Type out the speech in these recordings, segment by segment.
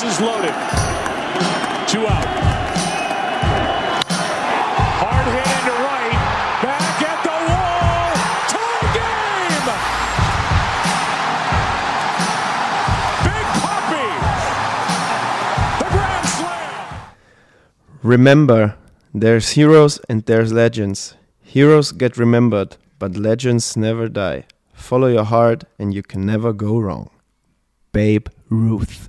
Bases loaded. Two out. Remember, there's heroes and there's legends. Heroes get remembered, but legends never die. Follow your heart and you can never go wrong. Babe Ruth.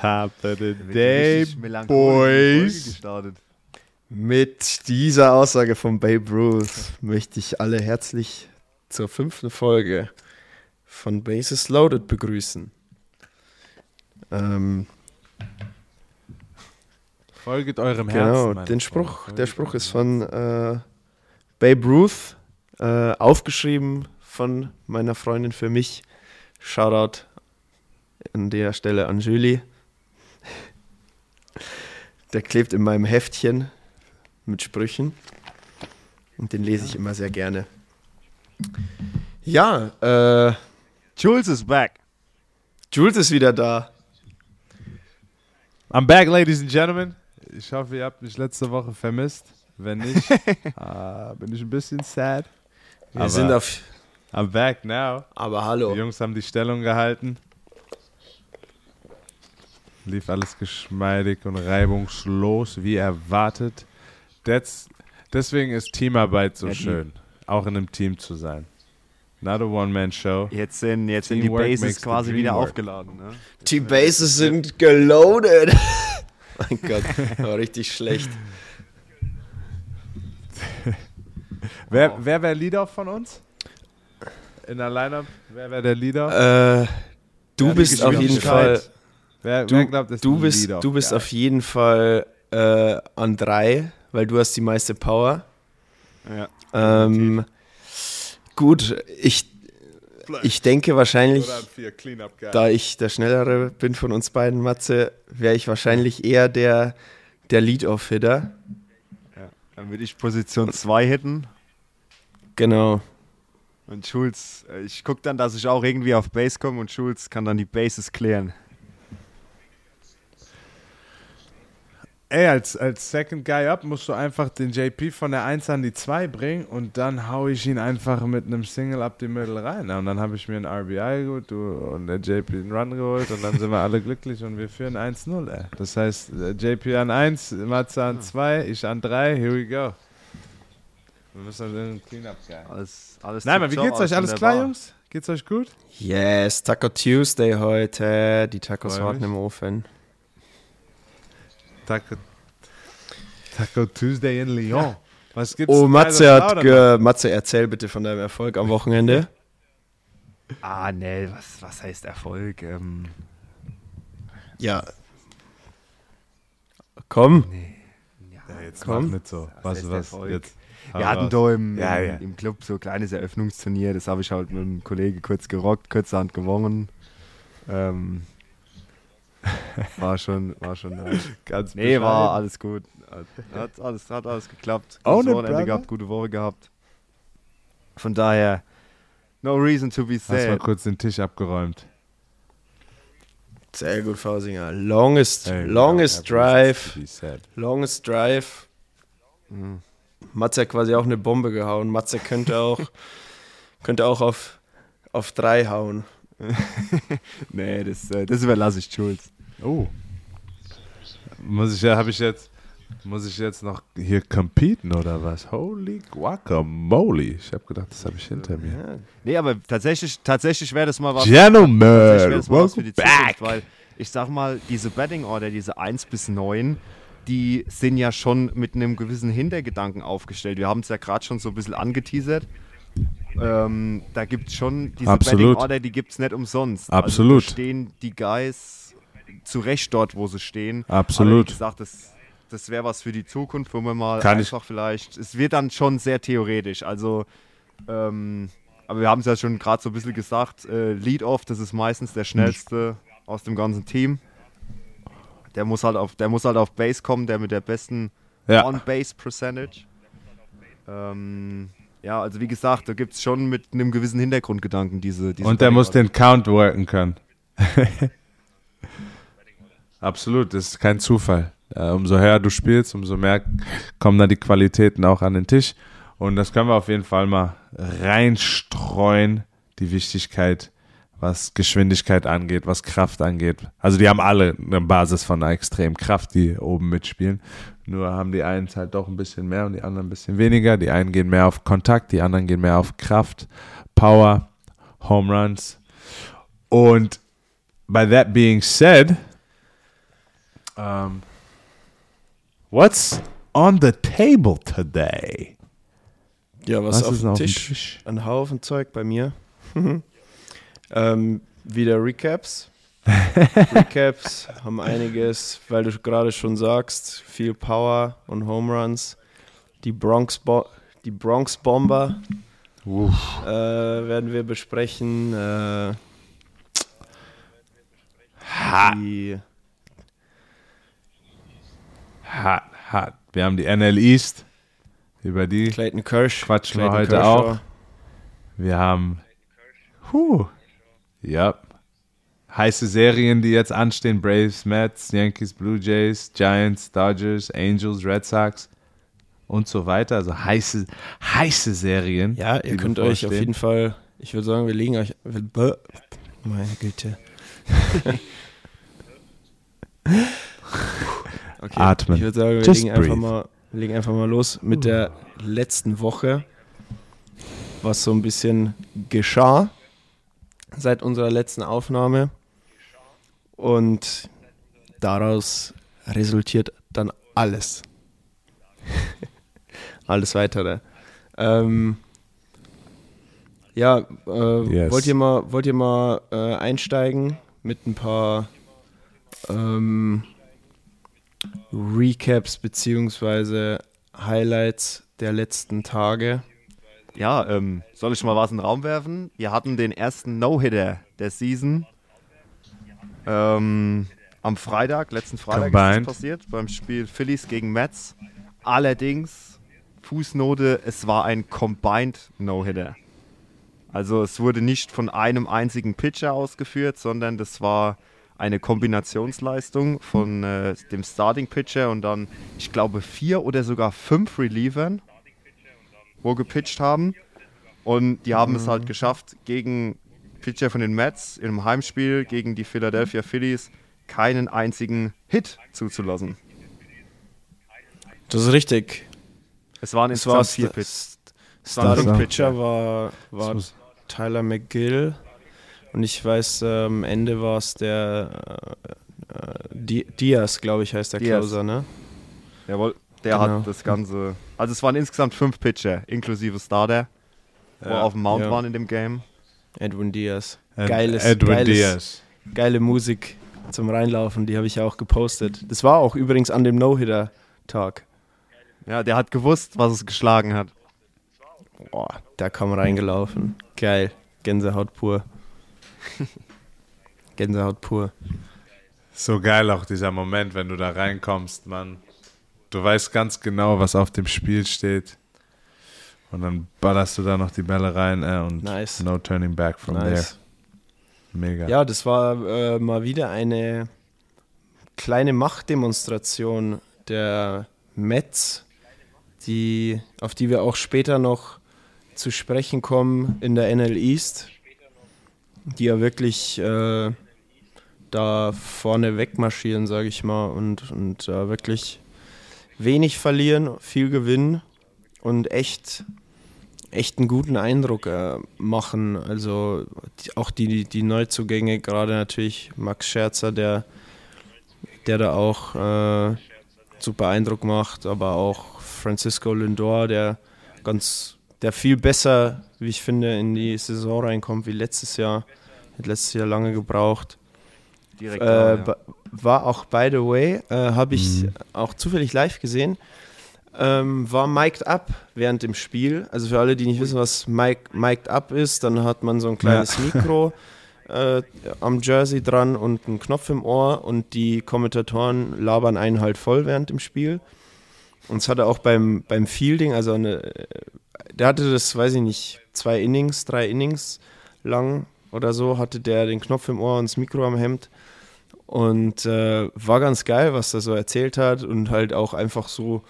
Top of the Wird day, richtig melancholisch in die Folge boys. Mit dieser Aussage von Babe Ruth möchte ich alle herzlich zur fünften Folge von Bases Loaded begrüßen. Ähm, Folget eurem Herzen. genau, den. Spruch, der Spruch ist von äh, Babe Ruth, äh, aufgeschrieben von meiner Freundin für mich. Shoutout an der Stelle an Julie. Der klebt in meinem Heftchen mit Sprüchen und den lese ich immer sehr gerne. Ja, äh, Jules is back. Jules ist wieder da. I'm back, ladies and gentlemen. Ich hoffe, ihr habt mich letzte Woche vermisst. Wenn nicht, äh, bin ich ein bisschen sad. Wir Aber- sind auf. I'm back now. Aber Die hallo. Jungs haben die Stellung gehalten. Lief alles geschmeidig und reibungslos, wie erwartet. That's, deswegen ist Teamarbeit so Ja, schön, auch in einem Team zu sein. Not a One-Man-Show. Jetzt sind, jetzt sind die Bases quasi wieder work. aufgeladen. Ne? Die Bases sind geloaded. mein Gott, war richtig schlecht. Wer, wer wäre Leader von uns? In der Lineup, wer wäre der Leader? Äh, du hat bist auf jeden? Fall. Wer, Du, wer glaubt, ist du bist, Leader? du bist Ja. auf jeden Fall äh, an drei, weil du hast die meiste Power. Ja. Ähm, gut, ich, ich denke wahrscheinlich, da ich der Schnellere bin von uns beiden, Matze, wäre ich wahrscheinlich eher der, der Lead-Off-Hitter. Ja. Dann würde ich Position 2 hitten. Genau. Und Schulz, äh, ich gucke dann, dass ich auch irgendwie auf Base komme und Schulz kann dann die Bases klären. Ey, als, als Second Guy Up musst du einfach den JP von der 1 an die 2 bringen und dann hau ich ihn einfach mit einem Single up die Mittel rein. Und dann habe ich mir ein RBI geholt du, und der JP einen Run geholt und dann sind wir alle glücklich und wir führen 1-0, ey. Das heißt, äh, JP an 1, Matze an 2, ich an 3, here we go. Wir müssen also einen Cleanup Guy. Alles, alles Nein, aber wie geht's euch? Alles klar, Jungs? Geht's euch gut? Yes, Taco Tuesday heute. Die Tacos warten im Ofen. Taco, Taco Tuesday in Lyon. Was gibt's? Oh, Matze hat ge Matze, erzähl bitte von deinem Erfolg am Wochenende. Ah, nee, was, was heißt Erfolg? Ähm, Ja. Komm. ja, Ja, jetzt Komm. nicht so. Was, heißt was, Erfolg? jetzt? Wir hatten da im, Ja, im, ja. im Club so ein kleines Eröffnungsturnier, das habe ich halt mit einem Kollegen kurz gerockt, kurzerhand gewonnen. Ähm, war schon, war schon nice. Ganz Nee, war bescheiden. alles gut. Hat, alles, hat alles geklappt. Gutes Wochenende brother. gehabt, gute Woche gehabt. Von daher, no reason to be Hast mal sad. kurz den Tisch abgeräumt. Sehr gut, Fausinger. Longest, Hey, longest ja, drive. be sad. Longest drive. Matze hat quasi auch eine Bombe gehauen. Matze könnte auch, könnte auch auf, auf drei hauen. Nee, das, äh, das überlasse ich Jules. Oh. Muss ich ja, habe ich jetzt, muss ich jetzt noch hier competen oder was? Holy guacamole. Ich habe gedacht, das habe ich hinter mir. Ja. Nee, aber tatsächlich, tatsächlich wäre das mal was. Gentlemen, das mal was für die Zukunft, weil ich sag mal, diese Betting Order, diese 1 bis 9, die sind ja schon mit einem gewissen Hintergedanken aufgestellt. Wir haben es ja gerade schon so ein bisschen angeteasert. Ähm, da gibt es schon diese Absolut. Betting Order, die gibt es nicht umsonst. Absolut. Also da stehen die Guys zu Recht dort, wo sie stehen. Absolut. Aber wie gesagt, das, das wäre was für die Zukunft, wo wir mal Kann ich- einfach vielleicht. Es wird dann schon sehr theoretisch. Also, ähm, aber wir haben es ja schon gerade so ein bisschen gesagt: äh, Lead-Off, das ist meistens der schnellste aus dem ganzen Team. Der muss halt auf, der muss halt auf Base kommen, der mit der besten Ja. On-Base Percentage. Ähm, Ja, also wie gesagt, da gibt es schon mit einem gewissen Hintergrundgedanken diese. diese Und der muss Betting den Count worken können. Absolut, das ist kein Zufall. Äh, umso höher du spielst, umso mehr kommen dann die Qualitäten auch an den Tisch. Und das können wir auf jeden Fall mal reinstreuen, die Wichtigkeit, was Geschwindigkeit angeht, was Kraft angeht. Also die haben alle eine Basis von einer extremen Kraft, die oben mitspielen. Nur haben die einen halt doch ein bisschen mehr und die anderen ein bisschen weniger. Die einen gehen mehr auf Kontakt, die anderen gehen mehr auf Kraft, Power, Home Runs. Und by that being said, um, what's on the table today? Ja, was, dem auf dem Tisch? Tisch? Ein Haufen Zeug bei mir. ähm, wieder Recaps. Recaps haben einiges, weil du gerade schon sagst, viel Power und Home Runs. Die Bronx, Bo die Bronx Bomber äh, werden wir besprechen. Äh, die, Hart, hart. Wir haben die NL East. Über die Clayton Kirsch. quatschen wir Clayton heute Kershaw. auch. Wir haben. Huh. Ja. Heiße Serien, die jetzt anstehen: Braves, Mets, Yankees, Blue Jays, Giants, Dodgers, Angels, Red Sox und so weiter. Also heiße, heiße Serien. Ja, ihr könnt euch auf jeden Fall, ich würde sagen, wir legen euch. Meine Güte. Okay, Atmen. Ich würde sagen, wir Just legen einfach, mal, legen einfach mal los mit der letzten Woche, was so ein bisschen geschah seit unserer letzten Aufnahme. Und daraus resultiert dann alles. alles weitere. Ähm, ja, äh, Yes. wollt ihr mal, wollt ihr mal äh, einsteigen mit ein paar ähm, Recaps beziehungsweise Highlights der letzten Tage? Ja, ähm, soll ich mal was in den Raum werfen? Wir hatten den ersten No-Hitter der Season. Ähm, am Freitag, letzten Freitag ist Combined. das passiert, beim Spiel Phillies gegen Mets. Allerdings, Fußnote, es war ein Combined No-Hitter. Also es wurde nicht von einem einzigen Pitcher ausgeführt, sondern das war eine Kombinationsleistung von äh, dem Starting Pitcher und dann, ich glaube, vier oder sogar fünf Relievern, wo gepitcht haben. Und die haben es halt geschafft, gegen Pitcher von den Mets einem Heimspiel gegen die Philadelphia Phillies keinen einzigen Hit zuzulassen. Das ist richtig. Es waren Es war insgesamt vier St- Pitch. Starting Pitcher war, war Tyler McGill. Und ich weiß, äh, am Ende war es der äh, äh, Di- Diaz, glaube ich, heißt der Diaz. Closer, ne? Jawohl, der Genau. hat das Ganze. Also es waren insgesamt fünf Pitcher, inklusive Starter, wo Ja, auf dem Mount ja. waren in dem Game. Edwin Diaz. Ed- Geiles, Edwin geiles, Diaz. geile Musik zum Reinlaufen, die habe ich auch gepostet. Das war auch übrigens an dem No-Hitter-Tag. Ja, der hat gewusst, was es geschlagen hat. Boah, da kam reingelaufen. Geil. Gänsehaut pur. Gänsehaut pur. So geil auch dieser Moment, wenn du da reinkommst, Mann. Du weißt ganz genau, was auf dem Spiel steht. Und dann ballerst du da noch die Bälle rein äh, und Nice. no turning back from Nice. there. Mega. Ja, das war äh, mal wieder eine kleine Machtdemonstration der Mets, die, auf die wir auch später noch zu sprechen kommen in der NL East, die ja wirklich äh, da vorne wegmarschieren, sage ich mal, und, und äh, wirklich wenig verlieren, viel gewinnen und echt, echt einen guten Eindruck äh, machen. Also die, auch die, die Neuzugänge, gerade natürlich Max Scherzer, der, der da auch äh, super Eindruck macht, aber auch Francisco Lindor, der ganz, der viel besser, wie ich finde, in die Saison reinkommt wie letztes Jahr. Hat letztes Jahr lange gebraucht. Direkt Äh, ja. War auch, by the way, äh, habe ich auch zufällig live gesehen, ähm, war mic'd up während dem Spiel. Also für alle, die nicht wissen, was mic, mic'd up ist, dann hat man so ein kleines Mikro äh, am Jersey dran und einen Knopf im Ohr und die Kommentatoren labern einen halt voll während dem Spiel. Und es hatte auch beim, beim Fielding, also eine, der hatte das, weiß ich nicht, zwei Innings, drei Innings lang oder so, hatte der den Knopf im Ohr und das Mikro am Hemd. Und äh, war ganz geil, was er so erzählt hat und halt auch einfach so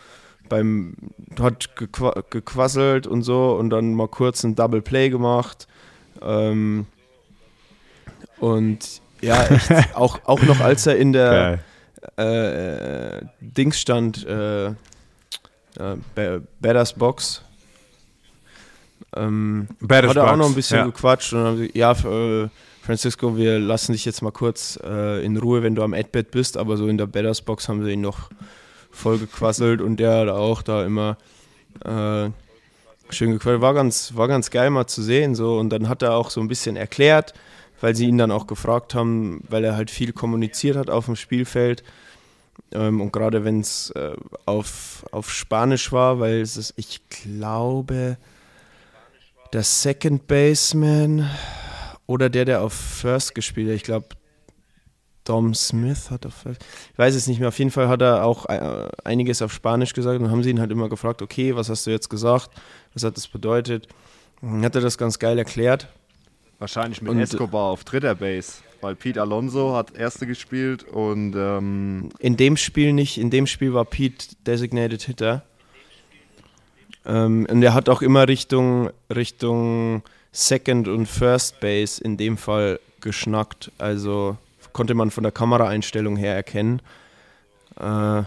beim, hat gequ gequasselt und so und dann mal kurz ein Double Play gemacht. Ähm, und ja, echt, auch, auch noch als er in der äh, Dings stand, äh, äh, Badass Box, ähm, Badass hat er auch noch ein bisschen ja. gequatscht und haben sie, ja, äh, Francisco, wir lassen dich jetzt mal kurz äh, in Ruhe, wenn du am Adbed bist, aber so in der Badass Box haben sie ihn noch voll gequasselt und der hat auch da immer äh, schön gequatscht. War ganz, war ganz geil mal zu sehen so und dann hat er auch so ein bisschen erklärt, weil sie ihn dann auch gefragt haben, weil er halt viel kommuniziert hat auf dem Spielfeld. Ähm, und gerade wenn es äh, auf, auf Spanisch war, weil es ist, ich glaube, der Second Baseman oder der, der auf First gespielt hat, ich glaube, Dom Smith hat auf First, ich weiß es nicht mehr, auf jeden Fall hat er auch äh, einiges auf Spanisch gesagt und dann haben sie ihn halt immer gefragt, okay, was hast du jetzt gesagt, was hat das bedeutet? Und hat er das ganz geil erklärt. Wahrscheinlich mit Und- Escobar auf dritter Base, weil Pete Alonso hat erste gespielt und ähm, In dem Spiel nicht, in dem Spiel war Pete Designated Hitter. Ähm, und er hat auch immer Richtung, Richtung Second und First Base in dem Fall geschnackt. Also konnte man von der Kameraeinstellung her erkennen. Äh,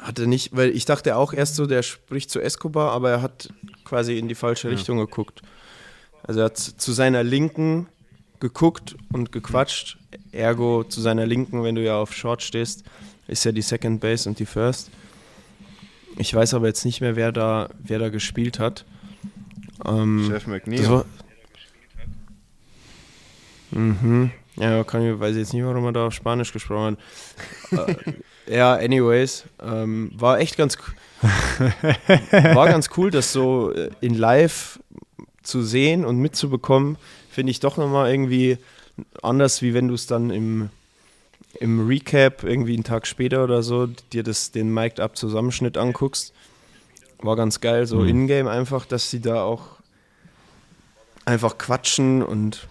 hatte nicht, weil ich dachte auch erst so, der spricht zu Escobar, aber er hat quasi in die falsche Richtung geguckt. Also er hat zu seiner Linken geguckt und gequatscht. Ergo zu seiner Linken, wenn du ja auf Short stehst, ist ja die Second Base und die First. Ich weiß aber jetzt nicht mehr, wer da, wer da gespielt hat. Ähm, Jeff das McNeil. war, mhm. Ja, kann ich, weiß jetzt nicht, warum er da auf Spanisch gesprochen hat. äh, ja, anyways, ähm, war echt ganz, war ganz cool, das so äh, in live zu sehen und mitzubekommen, finde ich doch nochmal irgendwie anders, wie wenn du es dann im, im Recap irgendwie einen Tag später oder so dir das, den Mic'd Up Zusammenschnitt anguckst. War ganz geil, so Mhm. in-game einfach, dass sie da auch einfach quatschen und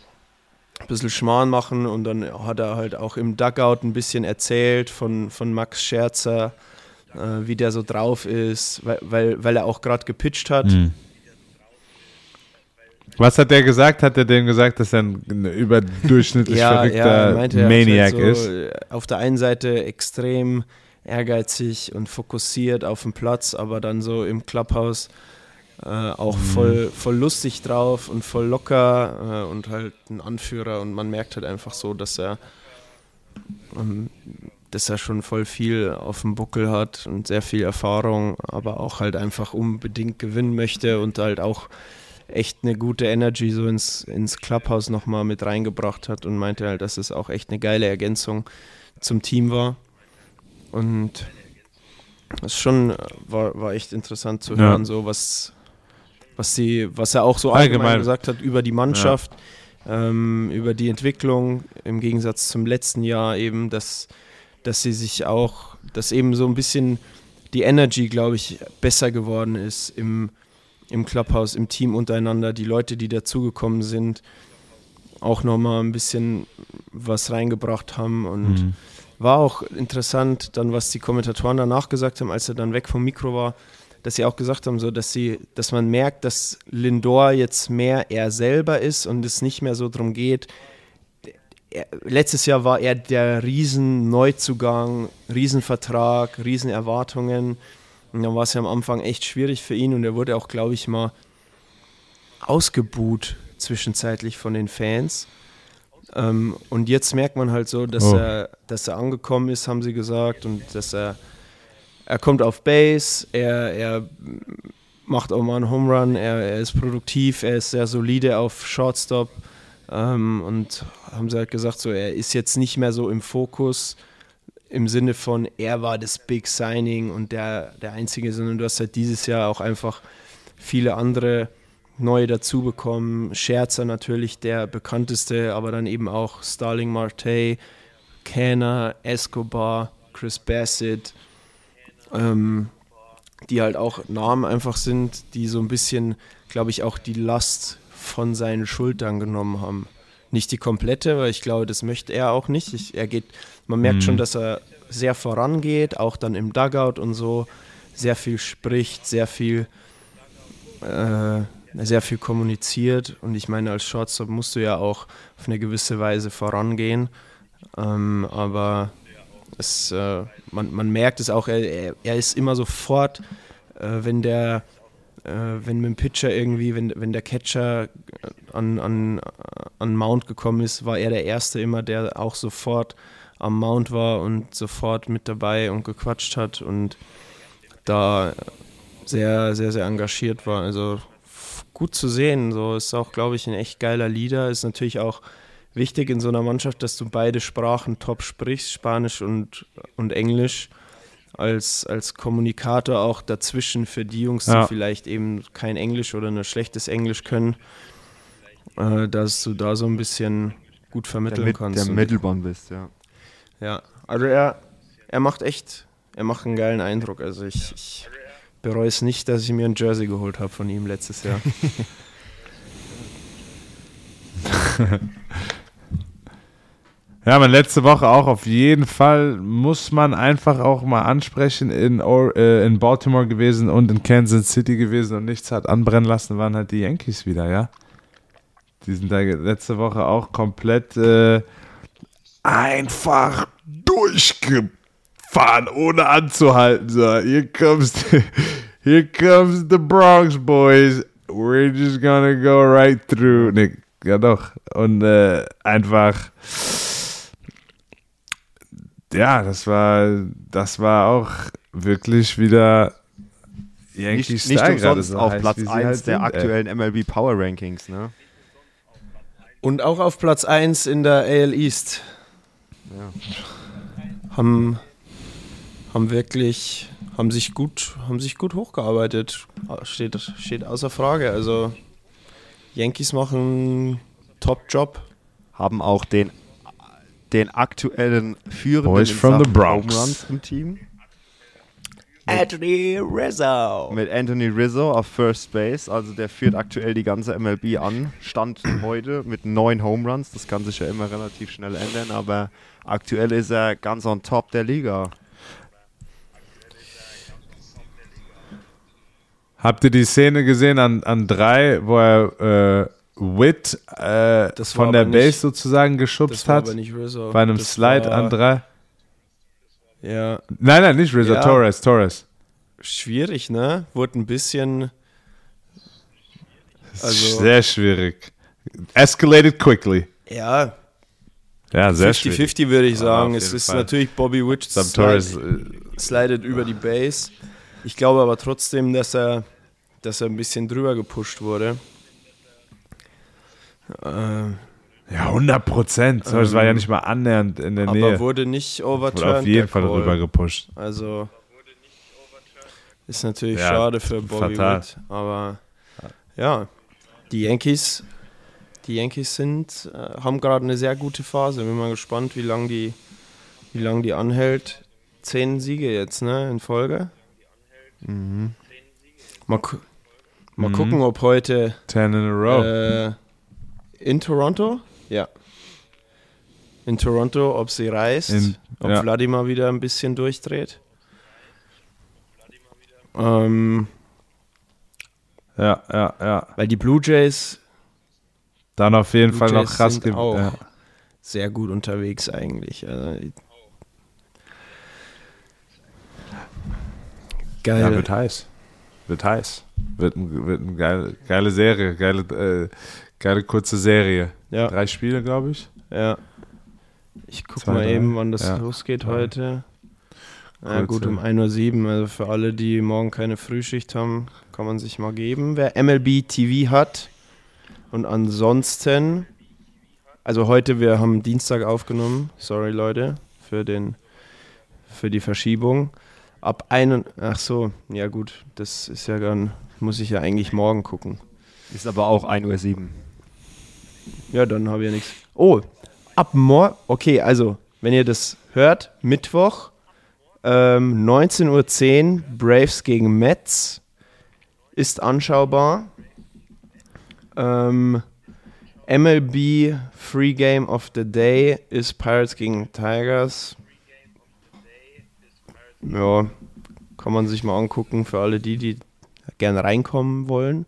ein bisschen Schmarrn machen und dann hat er halt auch im Dugout ein bisschen erzählt von, von Max Scherzer, äh, wie der so drauf ist, weil, weil, weil er auch gerade gepitcht hat. Mhm. Was hat der gesagt? Hat er denn gesagt, dass er ein überdurchschnittlich verrückter er meinte, er hat Maniac halt so, ist? äh, Auf der einen Seite extrem ehrgeizig und fokussiert auf dem Platz, aber dann so im Clubhouse äh, auch Mhm. voll, voll lustig drauf und voll locker äh, und halt ein Anführer und man merkt halt einfach so, dass er ähm, dass er schon voll viel auf dem Buckel hat und sehr viel Erfahrung, aber auch halt einfach unbedingt gewinnen möchte und halt auch echt eine gute Energy so ins, ins Clubhouse nochmal mit reingebracht hat und meinte halt, dass es auch echt eine geile Ergänzung zum Team war. Und das schon äh, war, war echt interessant zu Ja. hören, so was, was sie, was er auch so allgemein, Allgemein. gesagt hat über die Mannschaft, ähm, über die Entwicklung im Gegensatz zum letzten Jahr eben, dass, dass sie sich auch, dass eben so ein bisschen die Energy, glaube ich, besser geworden ist im, im Clubhouse, im Team untereinander, die Leute, die dazugekommen sind, auch nochmal ein bisschen was reingebracht haben und Mhm. war auch interessant, dann was die Kommentatoren danach gesagt haben, als er dann weg vom Mikro war, dass sie auch gesagt haben, so dass sie, dass man merkt, dass Lindor jetzt mehr er selber ist und es nicht mehr so darum geht. Er, letztes Jahr war er der riesen Neuzugang, Riesenvertrag, Riesenerwartungen. Und dann war es ja am Anfang echt schwierig für ihn und er wurde auch, glaube ich, mal ausgebuht zwischenzeitlich von den Fans. Ähm, und jetzt merkt man halt so, dass, Oh. er, dass er angekommen ist, haben sie gesagt, und dass er, er kommt auf Base, er, er macht auch mal einen Home Run, er, er ist produktiv, er ist sehr solide auf Shortstop. Ähm, und haben sie halt gesagt, so, er ist jetzt nicht mehr so im Fokus im Sinne von, er war das Big Signing und der, der Einzige, sondern du hast halt dieses Jahr auch einfach viele andere neue dazu bekommen. Scherzer natürlich der bekannteste, aber dann eben auch Starling Marte, Canner, Escobar, Chris Bassett, ähm, die halt auch Namen einfach sind, die so ein bisschen, glaube ich, auch die Last von seinen Schultern genommen haben. Nicht die komplette, weil ich glaube, das möchte er auch nicht. Ich, er geht, man merkt Mhm. schon, dass er sehr vorangeht, auch dann im Dugout und so, sehr viel spricht, sehr viel, äh, sehr viel kommuniziert. Und ich meine, als Shortstop musst du ja auch auf eine gewisse Weise vorangehen. Ähm, aber es, äh, man, man merkt es auch, er, er, ist immer sofort, äh, wenn der wenn mit dem Pitcher irgendwie, wenn, wenn der Catcher an, an, an Mount gekommen ist, war er der Erste immer, der auch sofort am Mount war und sofort mit dabei und gequatscht hat und da sehr, sehr, sehr engagiert war. Also gut zu sehen. So ist auch, glaube ich, ein echt geiler Leader. Ist natürlich auch wichtig in so einer Mannschaft, dass du beide Sprachen top sprichst, Spanisch und, und Englisch. Als, als Kommunikator auch dazwischen für die Jungs, Ja. die vielleicht eben kein Englisch oder nur schlechtes Englisch können, äh, dass du da so ein bisschen gut Der, vermitteln Mit, kannst. der Mittelbahn bist, ja. ja, also er, er macht echt, er macht einen geilen Eindruck. Also ich, ich bereue es nicht, dass ich mir ein Jersey geholt habe von ihm letztes Jahr. Ja, man letzte Woche auch auf jeden Fall muss man einfach auch mal ansprechen in, Or äh, in Baltimore gewesen und in Kansas City gewesen und nichts hat anbrennen lassen, waren halt die Yankees wieder, ja. Die sind da letzte Woche auch komplett äh, einfach durchgefahren, ohne anzuhalten. So, here comes the, here the Bronx Boys. We're just gonna go right through. Nee, ja doch. Und äh, einfach ja, das war, das war auch wirklich wieder Yankee Nicht, nicht Style gerade umsonst so auf heiß, Platz wie sie 1 halt der sind, ey. aktuellen MLB Power Rankings, ne? Und auch auf Platz 1 in der AL East. Haben, haben wirklich, haben sich gut, haben sich gut hochgearbeitet. Steht, steht außer Frage. Also Yankees machen einen Top-Job. Haben auch den, den aktuellen Führenden Boys from the Bronx. Home Runs im Team. Anthony Rizzo. Mit Anthony Rizzo auf First Base. Also der führt aktuell die ganze MLB an. Stand heute mit neun Home Runs. Das kann sich ja immer relativ schnell ändern, aber aktuell ist er ganz on top der Liga. Habt ihr die Szene gesehen an, an drei, wo er äh, Witt äh, von der Base nicht- sozusagen geschubst hat? Bei einem Das Slide an drei? Ja, Nein, nein, nicht Rizzo, Ja. Torres, Torres. schwierig, ne? Wurde ein bisschen. Also- Sehr schwierig. Escalated quickly. Ja, Ja, sehr schwierig. 50-50 würde ich Ja, sagen. auf es ist Fall. natürlich Bobby Witch Sam Torres, äh, slidet über die Base. Ich glaube aber trotzdem, dass er, dass er ein bisschen drüber gepusht wurde. Äh, ja, 100 Prozent. Das war ja Ähm, nicht mal annähernd in der aber Nähe. wurde nicht Wurde overturned. auf jeden Fall Call. rüber gepusht. Also ist natürlich Ja, schade für Bobby fatal. Witt, aber ja, die Yankees, die Yankees sind, äh, haben gerade eine sehr gute Phase. Bin mal gespannt, wie lange die, wie lang die anhält. Zehn Siege jetzt, ne, in Folge. Mal, gu mal Mhm. gucken, ob heute 10 in a row. äh, in Toronto, ja, in Toronto, ob sie reist, In- ob ja. Wladimir wieder ein bisschen durchdreht. Ähm, ja, ja, ja. weil die Blue Jays Dann auf jeden Blue Fall noch Jays krass sind auch ja. sehr gut unterwegs eigentlich. Also, geil. Ja, wird heiß. Wird heiß. Wird, wird eine geile, geile Serie. Geile, äh, geile kurze Serie. ja, Drei Spiele, glaube ich. ja. Ich guck Zwei, mal drei. eben, wann das Ja. losgeht Drei. heute. Ja, Kurze. gut, um 1.07 Uhr. Also für alle, die morgen keine Frühschicht haben, kann man sich mal geben. Wer MLB TV hat und ansonsten, also heute, wir haben Dienstag aufgenommen. Sorry, Leute, für, den, für die Verschiebung. Ab ein, ach so, ja gut, das ist ja dann, muss ich ja eigentlich morgen gucken. Ist aber auch 1.07 Uhr. Ja, dann habe ich ja nichts. Oh, ab morgen, okay, also, wenn ihr das hört, Mittwoch, Ähm, 19.10 Uhr Braves gegen Mets ist anschaubar. Ähm, MLB Free Game of the Day ist Pirates gegen Tigers. Ja, kann man sich mal angucken für alle die, die gerne reinkommen wollen.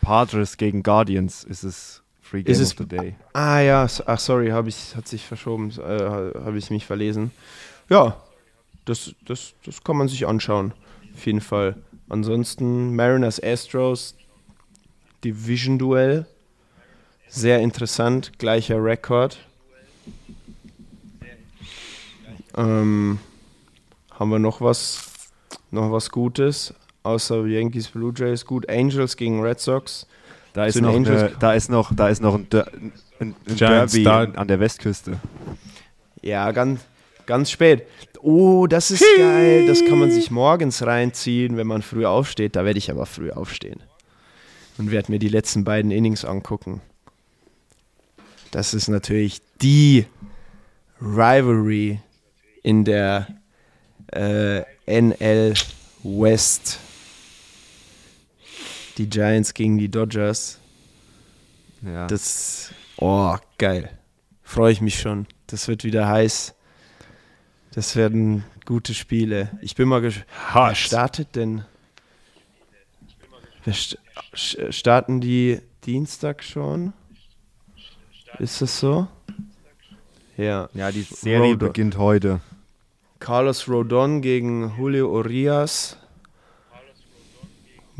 Padres gegen Guardians ist es Free Game Ist of the Day. Ah ja, ach sorry, habe ich, hat sich verschoben, äh, habe ich mich verlesen. Ja, das, das, das kann man sich anschauen, auf jeden Fall. Ansonsten Mariners Astros, Division-Duell, sehr interessant, gleicher Rekord. Ähm, haben wir noch was, noch was Gutes, außer Yankees Blue Jays, gut, Angels gegen Red Sox. Da ist, noch eine, da ist noch, da ist noch ein, Der ein, ein Derby Star- an der Westküste. Ja, ganz, ganz spät. Oh, das ist geil. Das kann man sich morgens reinziehen, wenn man früh aufsteht. Da werde ich aber früh aufstehen. Und werde mir die letzten beiden Innings angucken. Das ist natürlich die Rivalry in der äh, NL West. Die Giants gegen die Dodgers. Ja. Das, oh, geil. Freue ich mich schon. Das wird wieder heiß. Das werden gute Spiele. Ich bin mal gespannt. Wer startet denn? Wer st starten die Dienstag schon? Ist das so? Ja. ja, die Serie Road- beginnt heute. Carlos Rodon gegen Julio Urias.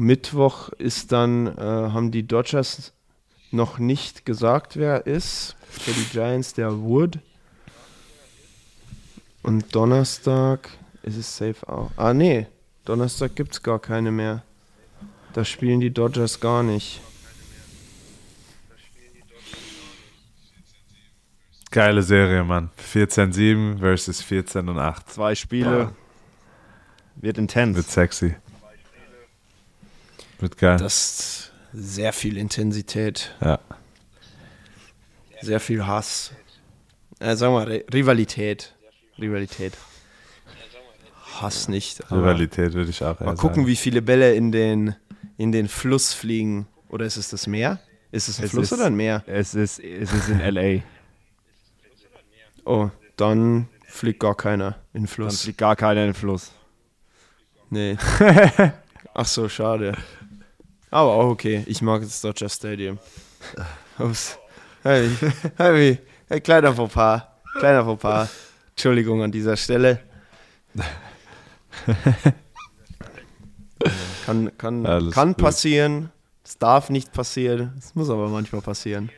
Mittwoch ist dann, äh, haben die Dodgers noch nicht gesagt, wer ist. Für die Giants der Wood. Und Donnerstag ist es safe auch. Ah, nee. Donnerstag gibt es gar keine mehr. Da spielen die Dodgers gar nicht. Geile Serie, Mann. 14-7 versus 14 und 8. Zwei Spiele. Wird intens. Wird sexy. Wird geil. Das ist sehr viel Intensität. ja. Sehr viel Hass. Äh, sagen wir Ri- Rivalität. Rivalität. Hass nicht. Rivalität würde ich auch Mal gucken, sagen. wie viele Bälle in den, in den Fluss fliegen. Oder ist es das Meer? Ist es ein Es Fluss ist- oder ein Meer? Es ist, es ist in L.A. Oh, dann fliegt gar keiner in den Dann Fluss. fliegt gar keiner in den Fluss. Nee. Ach so, schade. Aber auch okay. Ich mag das Dodger Stadium. Ups. Hey, hey, hey, kleiner Fauxpas. Kleiner Fauxpas. Entschuldigung an dieser Stelle. Kann, kann, Alles kann gut. passieren. Es darf nicht passieren. Es muss aber manchmal passieren.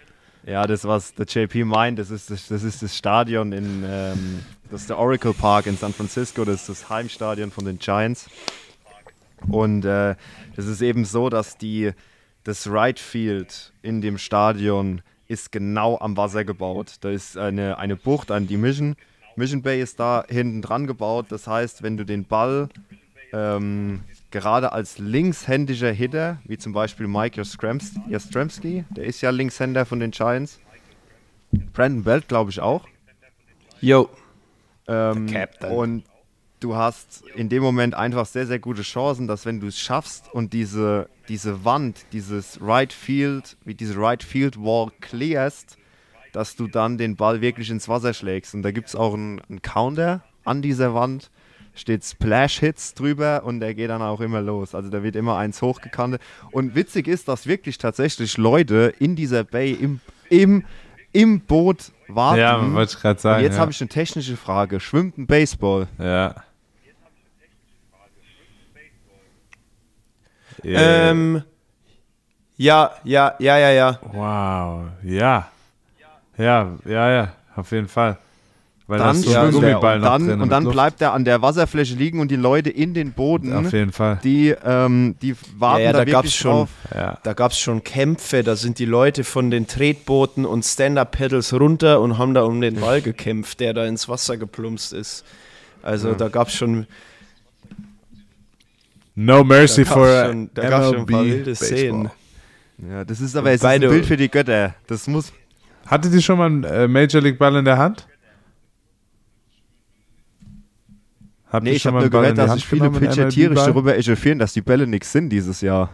Ja, das, was der JP meint, das ist das, das, ist das Stadion in, ähm, das ist der Oracle Park in San Francisco, das ist das Heimstadion von den Giants. Und äh, das ist eben so, dass die, das Right Field in dem Stadion ist genau am Wasser gebaut. Da ist eine, eine Bucht an die Mission. Mission Bay ist da hinten dran gebaut. Das heißt, wenn du den Ball ähm, gerade als linkshändiger Hitter, wie zum Beispiel Mike Jastrzemski, der ist ja Linkshänder von den Giants. Brandon Belt, glaube ich, auch. Yo. Ähm, Captain. und du hast in dem Moment einfach sehr, sehr gute Chancen, dass wenn du es schaffst und diese, diese Wand, dieses Right Field, wie diese Right Field Wall clearst, dass du dann den Ball wirklich ins Wasser schlägst. Und da gibt es auch einen, einen Counter an dieser Wand, steht Splash Hits drüber und der geht dann auch immer los. Also da wird immer eins hochgekantet. Und witzig ist, dass wirklich tatsächlich Leute in dieser Bay im, im, im Boot warten. Ja, wollte ich gerade sagen. Und jetzt ja. habe ich eine technische Frage. Schwimmt ein Baseball? Ja. Ähm, ja, ja, ja, ja, ja. Wow. Ja. Ja, ja, ja. Auf jeden Fall. Weil Dann so er Gummiball und dann, drin und dann bleibt er an der Wasserfläche liegen und die Leute in den Boden, Auf jeden Fall. die, ähm, die warten Ja, ja, da, da gab's wirklich schon- drauf. Ja. Da gab es schon Kämpfe, da sind die Leute von den Tretbooten und Stand-Up-Pedals runter und haben da um den Ball gekämpft, der da ins Wasser geplumpst ist. Also da gab es schon, No mercy da for schon, da gab's schon ein paar MLB wilde Baseball. Szenen. Ja, das ist aber es ist ein Bild für die Götter. Das muss. Hattet ihr schon mal einen äh, Major League Ball in der Hand? Habt Nee, ich schon habe mal nur gehört, dass sich viele Pitcher tierisch darüber echauffieren, dass die Bälle nichts sind dieses Jahr.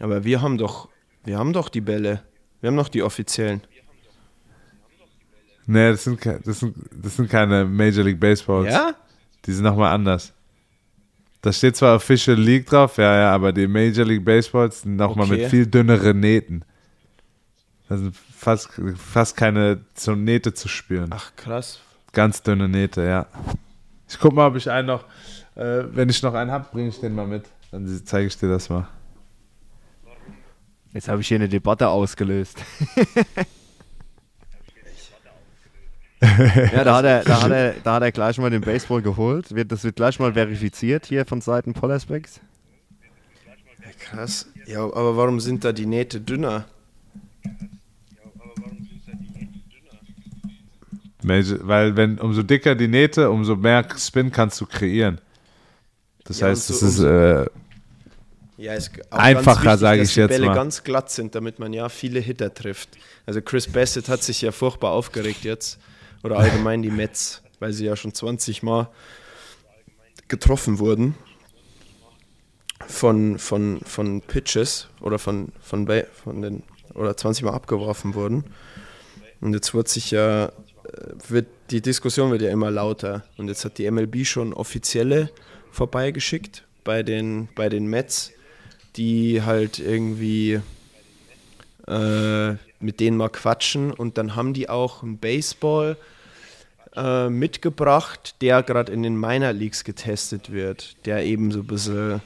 Aber wir haben doch, wir haben doch die Bälle. Wir haben noch die offiziellen. Nee, das sind, das, sind, das sind keine Major League Baseballs. Ja? Die sind nochmal anders. Da steht zwar Official League drauf, ja, ja, aber die Major League Baseballs sind nochmal Okay. mit viel dünneren Nähten. Da sind fast, fast keine so Nähte zu spüren. Ach krass. Ganz dünne Nähte, ja. Ich guck mal, ob ich einen noch, äh, wenn ich noch einen hab, bringe ich den mal mit. Dann zeige ich dir das mal. Jetzt habe ich hier eine Debatte ausgelöst. ja, da hat, er, da, hat er, da hat er gleich mal den Baseball geholt. Wird, das wird gleich mal verifiziert hier von Seiten Pollersbecks. Ja, krass. Ja, aber warum sind da die Nähte dünner? Weil wenn umso dicker die Nähte, umso mehr Spin kannst du kreieren. Das Ja, heißt, und es so- ist äh, Ja, ist Einfacher, sage dass ich die jetzt Bälle mal. ganz glatt sind, damit man ja viele Hitter trifft. Also Chris Bassett hat sich ja furchtbar aufgeregt jetzt. Oder allgemein die Mets, weil sie ja schon 20 Mal getroffen wurden von, von, von Pitches oder von, von, von den oder 20 Mal abgeworfen wurden. Und jetzt wird sich ja, äh, wird, die Diskussion wird ja immer lauter. Und jetzt hat die MLB schon offizielle vorbeigeschickt bei den, bei den Mets, die halt irgendwie äh, mit denen mal quatschen und dann haben die auch einen Baseball äh, mitgebracht, der gerade in den Minor Leagues getestet wird, der eben so ein bisschen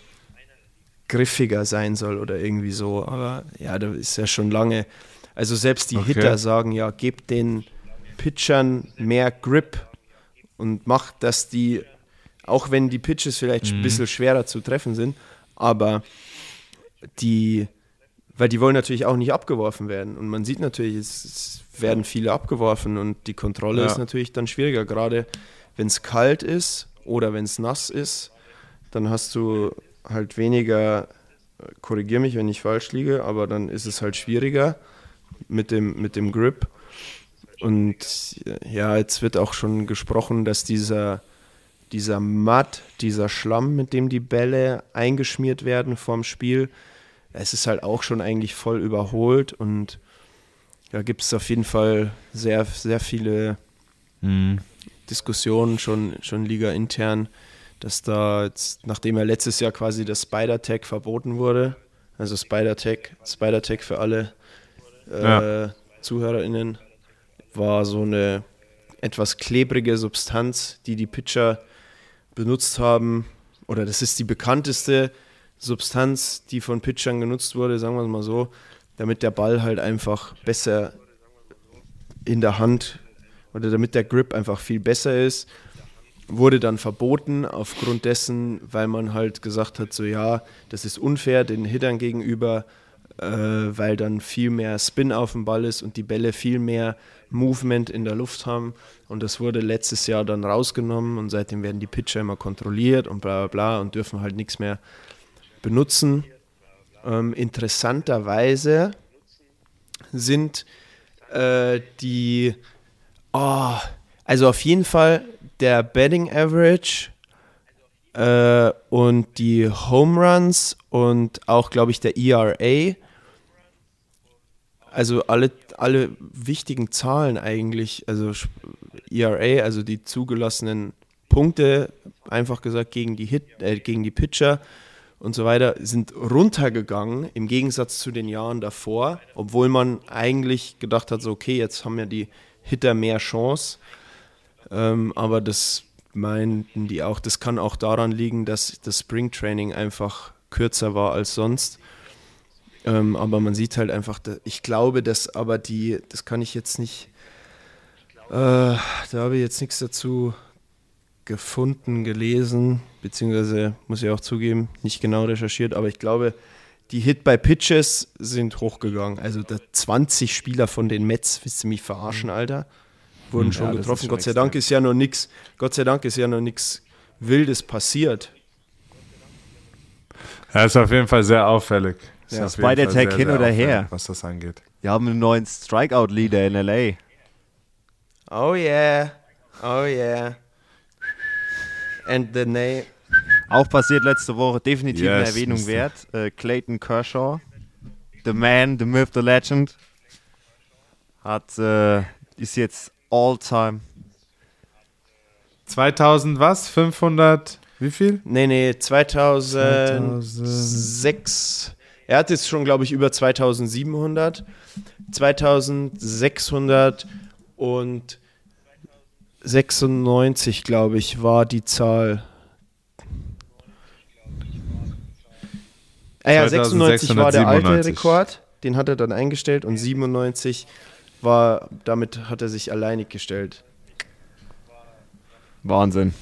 griffiger sein soll oder irgendwie so. Aber ja, da ist ja schon lange. Also selbst die Okay. Hitter sagen ja, gebt den Pitchern mehr Grip und macht, dass die, auch wenn die Pitches vielleicht ein bisschen schwerer zu treffen sind, aber die, weil die wollen natürlich auch nicht abgeworfen werden. Und man sieht natürlich, es, es werden viele abgeworfen und die Kontrolle Ja. ist natürlich dann schwieriger, gerade wenn es kalt ist oder wenn es nass ist, dann hast du halt weniger, korrigier mich, wenn ich falsch liege, aber dann ist es halt schwieriger mit dem, mit dem Grip. Und ja, jetzt wird auch schon gesprochen, dass dieser, dieser Matt, dieser Schlamm, mit dem die Bälle eingeschmiert werden vorm Spiel, es ist halt auch schon eigentlich voll überholt und da gibt es auf jeden Fall sehr, sehr viele Diskussionen schon, schon Liga intern, dass da jetzt, nachdem ja letztes Jahr quasi das Spider-Tag verboten wurde, also Spider-Tag, Spider-Tag für alle äh, Ja. ZuhörerInnen, war so eine etwas klebrige Substanz, die die Pitcher benutzt haben, oder das ist die bekannteste Substanz, die von Pitchern genutzt wurde, sagen wir es mal so, damit der Ball halt einfach besser in der Hand oder damit der Grip einfach viel besser ist, wurde dann verboten aufgrund dessen, weil man halt gesagt hat, so ja, das ist unfair den Hittern gegenüber, äh, weil dann viel mehr Spin auf dem Ball ist und die Bälle viel mehr Movement in der Luft haben. Und das wurde letztes Jahr dann rausgenommen und seitdem werden die Pitcher immer kontrolliert und bla bla bla und dürfen halt nichts mehr benutzen. Ähm, interessanterweise sind äh, die, oh, also auf jeden Fall der Betting Average äh, und die Home Runs und auch, glaube ich, der ERA. Also alle, alle wichtigen Zahlen eigentlich, also ERA, also die zugelassenen Punkte, einfach gesagt gegen die Hit, äh, gegen die Pitcher und so weiter, sind runtergegangen im Gegensatz zu den Jahren davor, obwohl man eigentlich gedacht hat, so okay, jetzt haben ja die Hitter mehr Chance. Ähm, aber das meinten die auch, das kann auch daran liegen, dass das Springtraining einfach kürzer war als sonst. Ähm, aber man sieht halt einfach, ich glaube, dass aber die, das kann ich jetzt nicht, äh, da habe ich jetzt nichts dazu gefunden, gelesen, beziehungsweise muss ich auch zugeben, nicht genau recherchiert, aber ich glaube, die Hit by Pitches sind hochgegangen. Also da 20 Spieler von den Mets, willst du mich verarschen, Alter? Wurden schon Ja, getroffen. schon Gott sei extrem. Dank ist ja noch nichts, Gott sei Dank ist ja noch nichts Wildes passiert. Ja, ist auf jeden Fall sehr auffällig. Ist Ja, Spider-Tag hin oder her. Was das angeht. Wir haben einen neuen Strikeout-Leader in L.A. Oh yeah, oh yeah. And the name. Auch passiert letzte Woche, definitiv eine Yes, Erwähnung Mr. wert. Äh, Clayton Kershaw, the man, the myth, the legend, hat, äh, ist jetzt all-time 2000 was? 500? Wie viel? Nee, nee, 2006. Er hat jetzt schon, glaube ich, über 2700. 2696, glaube ich, war die Zahl. Ah ja, 96 war der alte 2697. Rekord. Den hat er dann eingestellt und 97 war, damit hat er sich alleinig gestellt. Wahnsinn.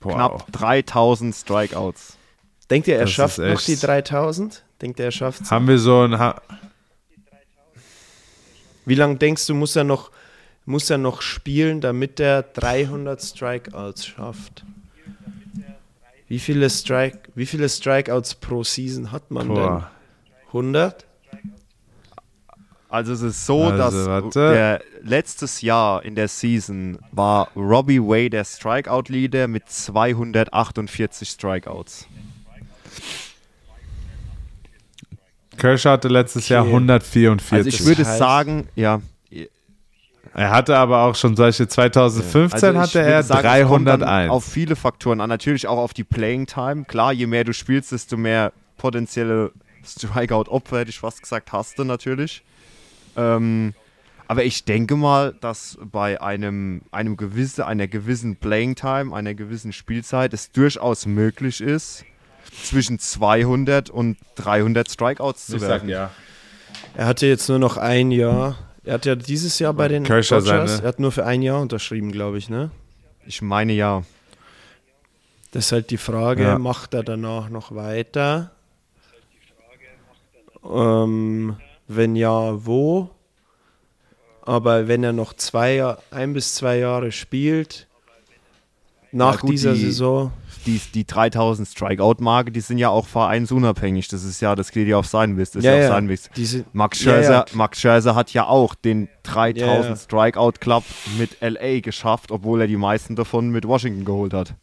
Wow. Knapp 3000 Strikeouts. Denkt ihr, er Das schafft noch die 3000? Denkt ihr, er schafft Haben wir so ein. Ha Wie lange denkst du, muss er noch, muss er noch spielen, damit er 300 Strikeouts schafft? Wie viele, Strike, wie viele Strikeouts pro Season hat man Boah. denn? 100? Also es ist so, Also, dass der letztes Jahr in der Season war Robbie Way der Strikeout-Leader mit 248 Strikeouts. Kershaw hatte letztes Jahr Okay. 144. Also ich würde sagen, ja. Er hatte aber auch schon solche 2015 Also hatte er sagen, es kommt dann 301. Auf viele Faktoren an. Natürlich auch auf die Playing Time. Klar, je mehr du spielst, desto mehr potenzielle Strikeout-Opfer, hätte ich fast gesagt, hast du natürlich. Ähm, aber ich denke mal, dass bei einem, einem gewisse, einer gewissen Playing Time, einer gewissen Spielzeit es durchaus möglich ist, zwischen 200 und 300 Strikeouts zu ich sag werfen. ja. Er hatte jetzt nur noch ein Jahr. Er hat ja dieses Jahr bei den Kershaw Dodgers, er hat nur für ein Jahr unterschrieben, glaube ich, ne? Ich meine ja. Das ist halt die Frage, Ja. macht er danach noch weiter? Ähm, wenn ja, wo? Aber wenn er noch zwei, ein bis zwei Jahre spielt, nach gut, dieser die- Saison, Die, die 3000 Strikeout-Marke, die sind ja auch vereinsunabhängig. Das ist ja, das geht ja auf seinen Mist. Das ist Ja, ja, auf ja. seinen Mist. diese, Max Scherzer, ja. Max Scherzer hat ja auch den 3000 Ja, ja. Strikeout Club mit LA geschafft, obwohl er die meisten davon mit Washington geholt hat.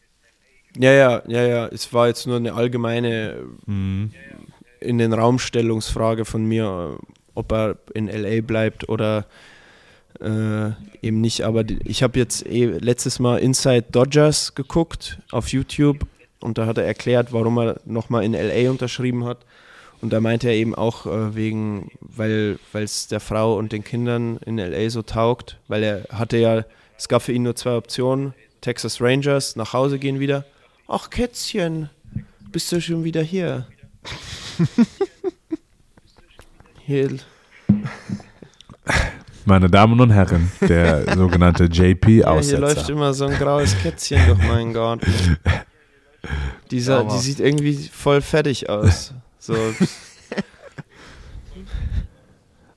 ja, ja, ja, ja, es war jetzt nur eine allgemeine Mhm. in den Raumstellungsfrage von mir, ob er in LA bleibt oder äh, eben nicht. Aber die, ich habe jetzt eh letztes Mal Inside Dodgers geguckt auf YouTube und da hat er erklärt, warum er nochmal in LA unterschrieben hat. Und da meinte er eben auch äh, wegen, weil es der Frau und den Kindern in LA so taugt, weil er hatte ja, es gab für ihn nur zwei Optionen, Texas Rangers, nach Hause gehen wieder. Ach Kätzchen, bist du schon wieder hier? Hier, Meine Damen und Herren, der sogenannte ja, hier JP-Aussetzer. läuft immer so ein graues Kätzchen durch meinen Garten. Dieser, die sieht irgendwie voll fertig aus. So,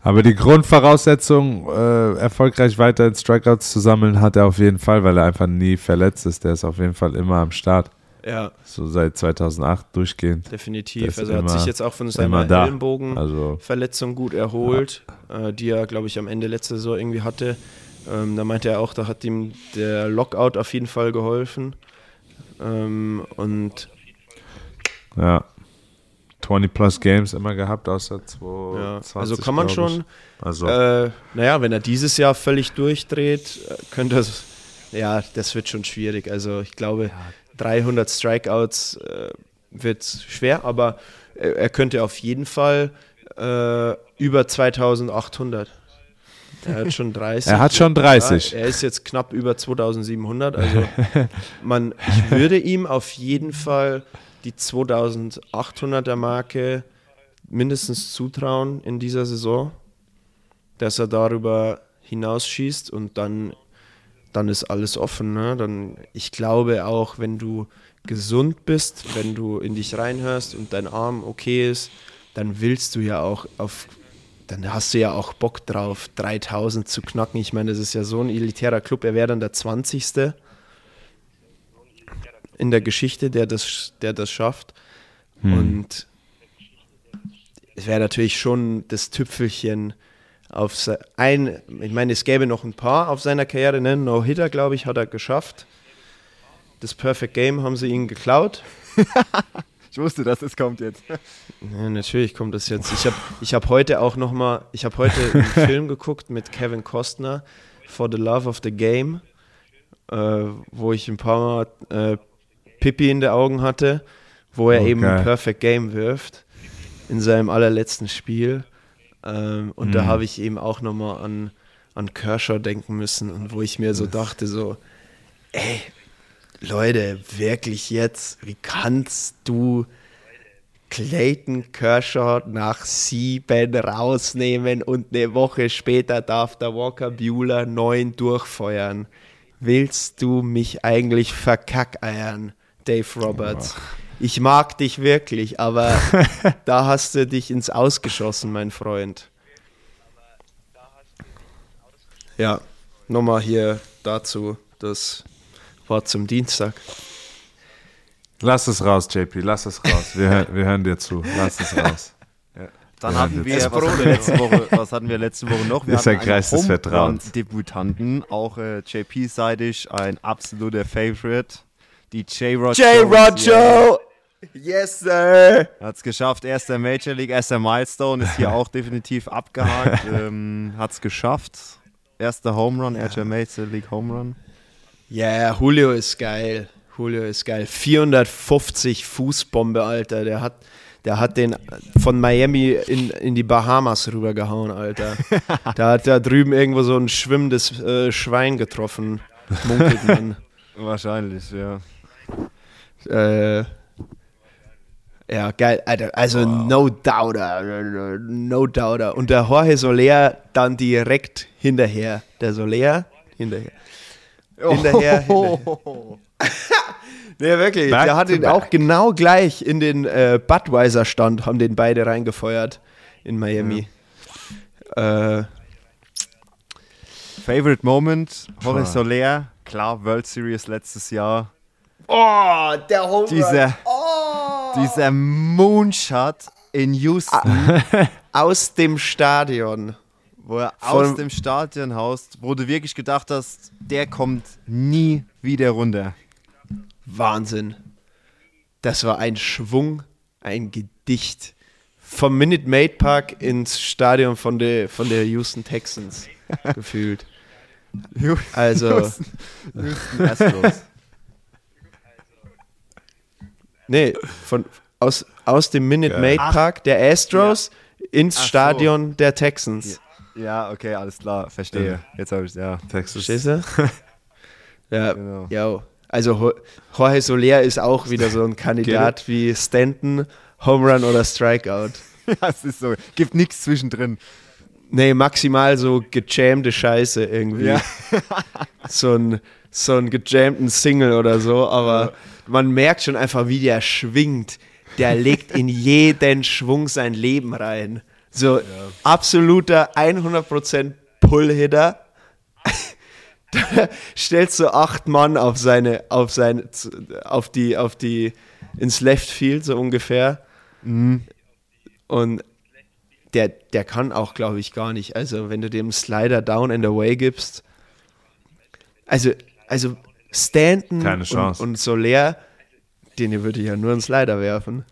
Aber die Grundvoraussetzung, äh, erfolgreich weiter in Strikeouts zu sammeln, hat er auf jeden Fall, weil er einfach nie verletzt ist. Der ist auf jeden Fall immer am Start. Ja, So seit 2008 durchgehend. definitiv. Also er hat sich jetzt auch von seiner. Ellenbogenverletzung Also gut erholt, äh, die er, glaube ich, am Ende letzter Saison irgendwie hatte. Ähm, da meinte er auch, da hat ihm der Lockout auf jeden Fall geholfen. Ähm, und ja, 20 plus Games immer gehabt, außer ja, 2020. also kann man schon Also Äh, naja, wenn er dieses Jahr völlig durchdreht, äh, könnte es. Ja, das wird schon schwierig. Also ich glaube, 300 Strikeouts äh, wird schwer, aber er, er könnte auf jeden Fall äh, über 2800. Er hat schon 30. Er hat schon 30. Ja, er ist jetzt knapp über 2700. Also man, ich würde ihm auf jeden Fall die 2800er Marke mindestens zutrauen in dieser Saison, dass er darüber hinausschießt und dann, dann ist alles offen. Ne? Dann, ich glaube auch, wenn du gesund bist, wenn du in dich reinhörst und dein Arm okay ist, dann willst du ja auch auf, dann hast du ja auch Bock drauf, 3000 zu knacken. Ich meine, das ist ja so ein elitärer Club. Er wäre dann der 20. in der Geschichte, der das, der das schafft. Und es wäre natürlich schon das Tüpfelchen auf ein, ich meine, es gäbe noch ein paar auf seiner Karriere, ne? No-Hitter, glaube ich, hat er geschafft. das Perfect Game haben sie ihnen geklaut. Ich wusste, dass es kommt jetzt. Ja, natürlich kommt das jetzt. Ich habe ich hab heute auch noch mal, ich habe heute einen Film geguckt mit Kevin Costner, For the Love of the Game, äh, wo ich ein paar Mal äh, Pippi in den Augen hatte, wo er Oh, eben ein Perfect Game wirft in seinem allerletzten Spiel. Ähm, und da Mhm. habe ich eben auch noch mal an, an Kershaw denken müssen und wo ich mir so dachte, so, ey, Leute, wirklich jetzt, wie kannst du Clayton Kershaw nach sieben rausnehmen und eine Woche später darf der Walker Bueller neun durchfeuern? Willst du mich eigentlich verkackeiern, Dave Roberts? Ich mag dich wirklich, aber da hast du dich ins Ausgeschossen, mein Freund. Ja, nochmal hier dazu das Wort zum Dienstag. Lass es raus, JP, lass es raus. Wir, wir hören dir zu. Lass es raus. Dann Ja, hatten wir, was hatten wir letzte Woche, was hatten wir letzte Woche noch? Wir Ist Kreis des Vertrauens. Debütanten, auch äh, JP-seitig, ein absoluter Favorite. Die J-Rod J. Jones, Rojo! Yes, sir! Hat es geschafft, erster Major League, erster Milestone, ist hier auch definitiv abgehakt. ähm, Hat es geschafft. Erster Home Run, erster Major League Home Run. Ja, Julio ist geil. Julio ist geil. 450 Fußbombe, Alter. Der hat, der hat den von Miami in, in die Bahamas rübergehauen, Alter. da hat da drüben irgendwo so ein schwimmendes äh, Schwein getroffen. Munkelt man. Wahrscheinlich, ja. äh, ja, geil. Alter, also no doubter. No doubter. Und der Jorge Soler dann direkt hinterher. Der Soler hinterher. Hinterher, hinterher. Nee, wirklich. Back der hat ihn back. auch genau gleich in den äh, Budweiser-Stand, haben den beide reingefeuert in Miami. Äh, Favorite Moment, Jorge. Soler, klar, World Series letztes Jahr. oh, der Home Dieser, dieser Moonshot in Houston, aus dem Stadion. wo er Von- aus dem Stadion haust, wo du wirklich gedacht hast, der kommt nie wieder runter. Wahnsinn. Das war ein Schwung, ein Gedicht. Vom Minute Maid Park ins Stadion von der, von der Houston Texans gefühlt. Also, Houston Astros. Nee, von, aus, aus dem Minute. Maid. Park der Astros ins Ach so. Stadion der Texans. Ja, okay, alles klar, verstehe. Jetzt habe ich ja. Texas. Verstehst du? ja, Genau. ja. Also Jo- Jorge Soler ist auch wieder so ein Kandidat wie Stanton, Home Run oder Strikeout. Ja, es ist so, gibt nichts zwischendrin. Nee, maximal so gejamte Scheiße irgendwie. Ja. So ein so ein gejamten Single oder so, aber man merkt schon einfach, wie der schwingt. Der legt in jeden Schwung sein Leben rein. So absoluter 100% Pull-Hitter. da stellst du acht Mann auf seine, auf seine, auf die, auf die, ins Left Field so ungefähr. Und der, der kann auch, glaube ich, gar nicht. Also, wenn du dem Slider down and away gibst. Also, also Stanton und, und Soler, den würde ich ja nur einen Slider werfen.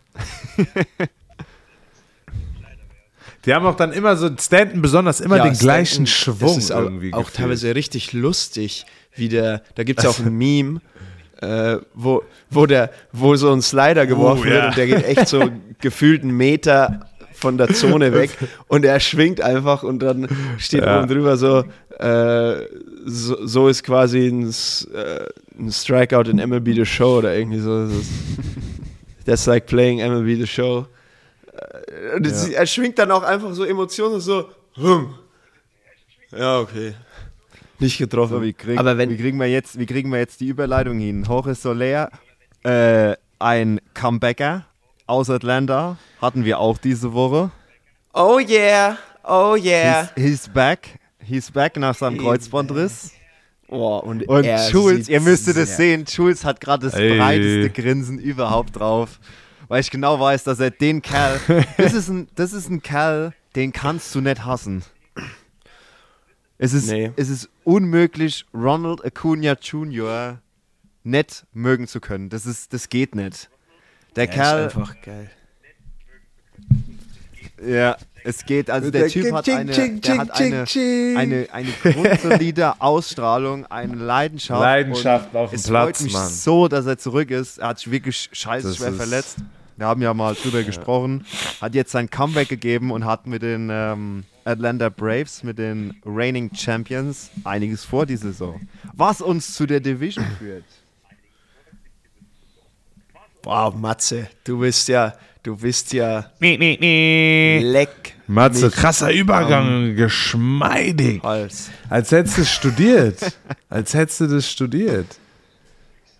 Die haben auch dann immer so, Stanton besonders immer Ja, den gleichen Stanton, Schwung das ist auch, irgendwie auch gefühlt. teilweise richtig lustig, wie der, da gibt es ja auch ein Meme, äh, wo, wo, der, wo so ein Slider geworfen ja. wird und der geht echt so gefühlt einen Meter von der Zone weg und er schwingt einfach und dann steht Ja. oben drüber so, äh, so, so ist quasi ein, äh, ein Strikeout in MLB The Show oder irgendwie so. Das ist- That's like playing MLB The Show. Äh, Und es- er schwingt dann auch einfach so Emotionen so, hm. Ja, okay. Nicht getroffen. So, wie, krieg, Aber wenn, wie, kriegen wir jetzt, wie kriegen wir jetzt die Überleitung hin? Jorge Soler, äh, ein Comebacker aus Atlanta, hatten wir auch diese Woche. oh yeah, oh yeah. He's, he's back. He's back nach seinem Kreuzbandriss. Oh, und Und er Schulz, sieht ihr müsstet es sehen, Schulz hat gerade das Ey. breiteste Grinsen überhaupt drauf. Weil ich genau weiß, dass er den Kerl, das ist ein, das ist ein Kerl, den kannst du nicht hassen. Es ist, Nee. es ist unmöglich, Ronald Acuna Jr. nicht mögen zu können. Das ist, das geht nicht. Der Er Kerl, ist einfach geil. ja, es geht, also der Der Typ hat Ching, eine, der ching, hat eine, eine, eine grundsolide Ausstrahlung, eine Leidenschaft. Leidenschaft auf dem es Platz, freut mich Mann. so, dass er zurück ist. Er hat sich wirklich scheiße Das schwer verletzt. Wir haben ja mal drüber gesprochen. Hat jetzt sein Comeback gegeben und hat mit den ähm, Atlanta Braves, mit den Reigning Champions, einiges vor die Saison. Was uns zu der Division führt. Wow, Matze, du bist ja, du bist ja leck Matze, mich krasser Übergang, geschmeidig. Hals. Als hättest du es studiert. Als hättest du das studiert.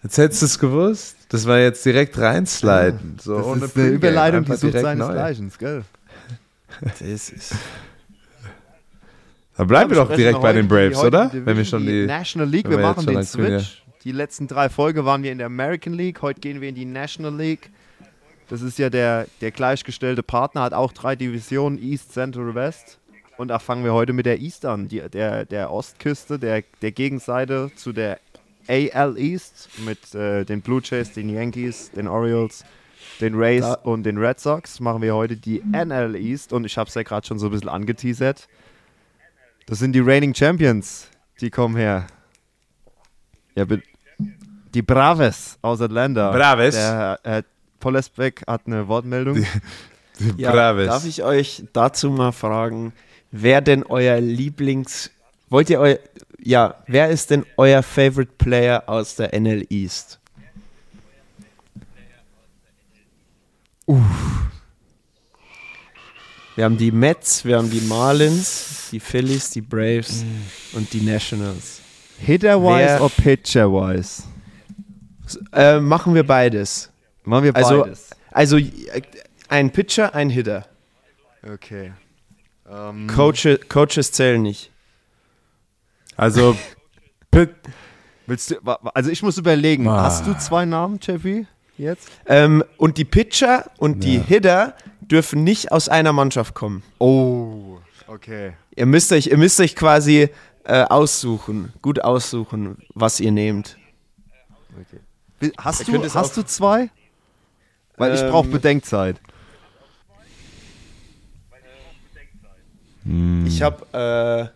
Als hättest du es gewusst. Das war jetzt direkt reinsliden. So Das ohne ist eine Überleitung, die sucht seinesgleichen, gell? Das ist Da bleiben wir doch direkt bei heute den Braves, heutige oder? Division, Wenn wir schon die. National League, wir machen den Switch. Die letzten drei Folgen waren wir in der American League, heute gehen wir in die National League. Das ist ja der, der gleichgestellte Partner, hat auch drei Divisionen, East, Central, West. Und da fangen wir heute mit der East an, die, der, der Ostküste, der, der Gegenseite zu der AL East mit äh, den Blue Jays, den Yankees, den Orioles, den Rays Da- und den Red Sox. Machen wir heute die NL East und ich habe es ja gerade schon so ein bisschen angeteasert. Das sind die Reigning Champions, die kommen her. Ja, be- die Braves aus Atlanta. Braves? Der Herr Pollesbeck hat eine Wortmeldung. Die ja, Braves. Darf ich euch dazu mal fragen, wer denn euer Lieblings Wollt ihr euer ja, wer ist denn euer Favorite Player aus der NL East? Wir haben die Mets, wir haben die Marlins, die Phillies, die Braves und die Nationals. Hitter-wise oder Pitcher-wise? Äh, machen wir beides. Machen wir Also, beides. also äh, ein Pitcher, ein Hitter. Okay. Ähm, Coache, Coaches zählen nicht. Also, Pit, willst du, also ich muss überlegen, Ah. hast du zwei Namen, Jeffy? Jetzt? Ähm, und die Pitcher und die Hitter dürfen nicht aus einer Mannschaft kommen. Oh, okay. Ihr müsst euch, ihr müsst euch quasi äh, aussuchen, gut aussuchen, was ihr nehmt. Will- Hast, du, hast du zwei? Weil ich Ähm, brauche Bedenkzeit. Ich habe äh,